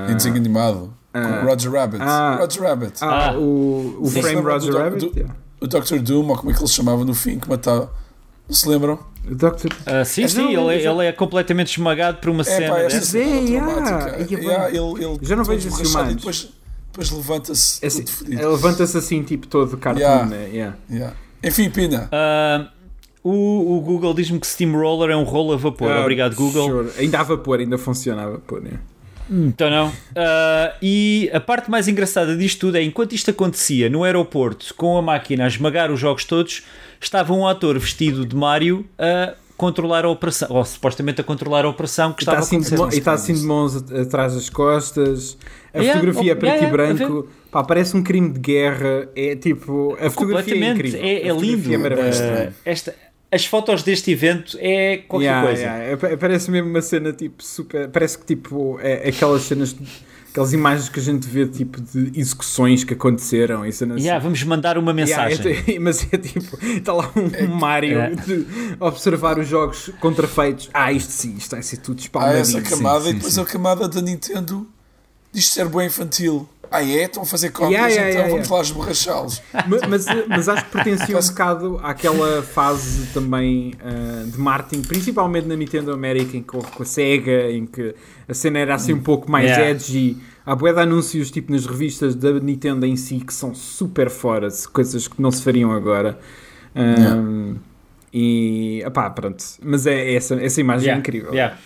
em desenho animado. ah. com Roger Rabbit. Ah. Roger Rabbit. Ah, Ah. o, o Sim. Frame Roger do- Rabbit? do- yeah. O Dr. Doom, ou como é que ele se chamava no fim, que matava. Não se lembram? O Dr. Ah, sim, Ah, sim, não, ele, já- ele é completamente esmagado por uma É cena pá, esta dessa. É yeah. Ia Yeah, bem. ele, ele Já não vejo filmagens. e depois, levanta-se É assim, fedido. Levanta-se assim, tipo todo cartoon, Yeah. né? Yeah. Yeah. Enfim, Pina. Ah, o, o Google diz-me que Steamroller é um rolo a vapor. Ah, Obrigado, Google. sure. Ainda há vapor, ainda funciona a vapor, né? Então não. Ah, e a parte mais engraçada disto tudo é enquanto isto acontecia no aeroporto com a máquina a esmagar os jogos todos, estava um ator vestido de Mario a controlar a operação, ou supostamente a controlar a operação que E está estava a assim, de acontecer. mão- e está assim de mãos at- atrás das costas. A Yeah, fotografia oh, preto yeah, e yeah, branco. Pá, parece um crime de guerra. É tipo. A fotografia é incrível. é, é lindo. É. Ah, esta, as fotos deste evento é qualquer coisa. É, pa- Parece mesmo uma cena tipo super. Parece que tipo é aquelas cenas, aquelas imagens que a gente vê tipo de execuções que aconteceram e cenas Yeah, assim. vamos mandar uma Yeah, mensagem. é- (laughs) mas é tipo, está lá um Mario É. de observar os jogos contrafeitos. Ah, isto sim, isto vai ser tudo Há espalmadinho. essa camada sim, e depois sim. a camada da Nintendo diz ser bem infantil. Ah, é? Estão a fazer cópias, Yeah, yeah, então yeah, vamos yeah. lá esborrachá-los. mas, mas, mas acho que pertencia um bocado àquela fase também ah, de marketing, principalmente na Nintendo América, em que houve com a Sega, em que a cena era assim um pouco mais Yeah. edgy. Há bué de anúncios tipo nas revistas da Nintendo em si que são super fora, coisas que não se fariam agora. Ah, E pá, pronto. Mas é essa, essa imagem Yeah, é incrível. yeah.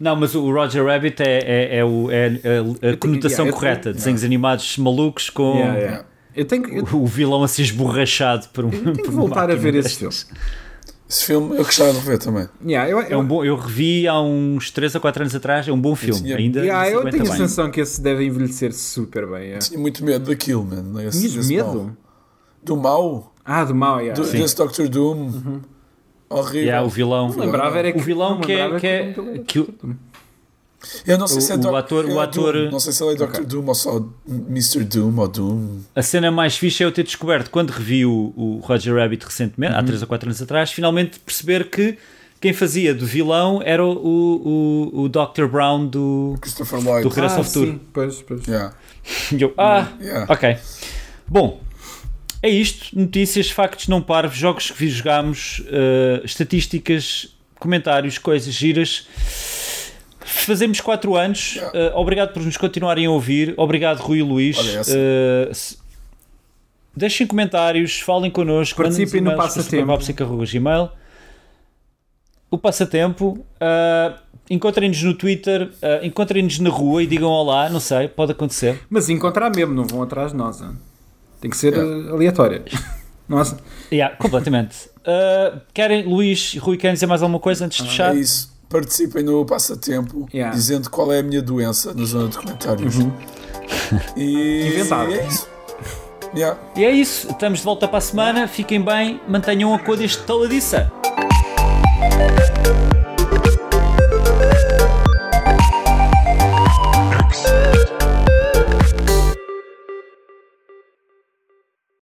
Não, mas o Roger Rabbit é, é, é, o- é a- a, conotação yeah, eu correta. tenho- Desenhos animados malucos com Yeah, yeah. Eu tenho eu o, o vilão a ser esborrachado por um. tenho que voltar a ver esse filme. Esse filme eu gostava de ver também. Yeah, eu, É um bom, eu revi há uns 3 a 4 anos atrás, é um bom filme. tinha- Ainda yeah, eu tenho a bem. sensação que esse deve envelhecer super bem. yeah. Tinha muito medo daquilo, man. Esse, Tinhas medo? Mal. Do mal? Ah, do mal, yeah. Do, Sim. desse Doctor Doom? Horrível. Yeah, o vilão. Não lembrava, era que, O vilão que é- lembrava que é- que o- Eu não sei O- se é o Doc- ator- o é ator- Doom. Não sei se ele é Doctor Doom ou só Mr. Doom ou Doom. A cena mais fixe é eu ter descoberto quando revi o, o Roger Rabbit recentemente, Uhum. há 3 ou 4 anos atrás, finalmente perceber que quem fazia do vilão era o, o, o Dr. Brown do. Christopher Lloyd. Do Regresso Ah, ao Futuro. sim, pois, pois. Yeah. (laughs) E eu, ah, Yeah. ok. Bom, é isto. Notícias, factos não parvos, jogos que jogámos, eh, estatísticas, comentários, coisas giras. Fazemos 4 anos. Eh, obrigado por nos continuarem a ouvir. Obrigado, Rui e Luís. Olha essa. Eh, deixem comentários, falem connosco. Participem no passatempo. superpopsic.gmail. O passatempo. encontrem-nos no Twitter, eh, encontrem-nos na rua e digam olá, não sei, pode acontecer. Mas encontrar mesmo, não vão atrás de nós. hein? Tem que ser Yeah. eh, aleatório. (laughs) Nossa. Yeah, completamente. Uh, querem, Luís e Rui, querem dizer mais alguma coisa antes de fechar? É isso. Participem no passatempo, Yeah. dizendo qual é a minha doença na zona de comentários. E (laughs) Inventado. é isso. Yeah. E é isso, estamos de volta para a semana. Fiquem bem, mantenham a cor deste taladiça.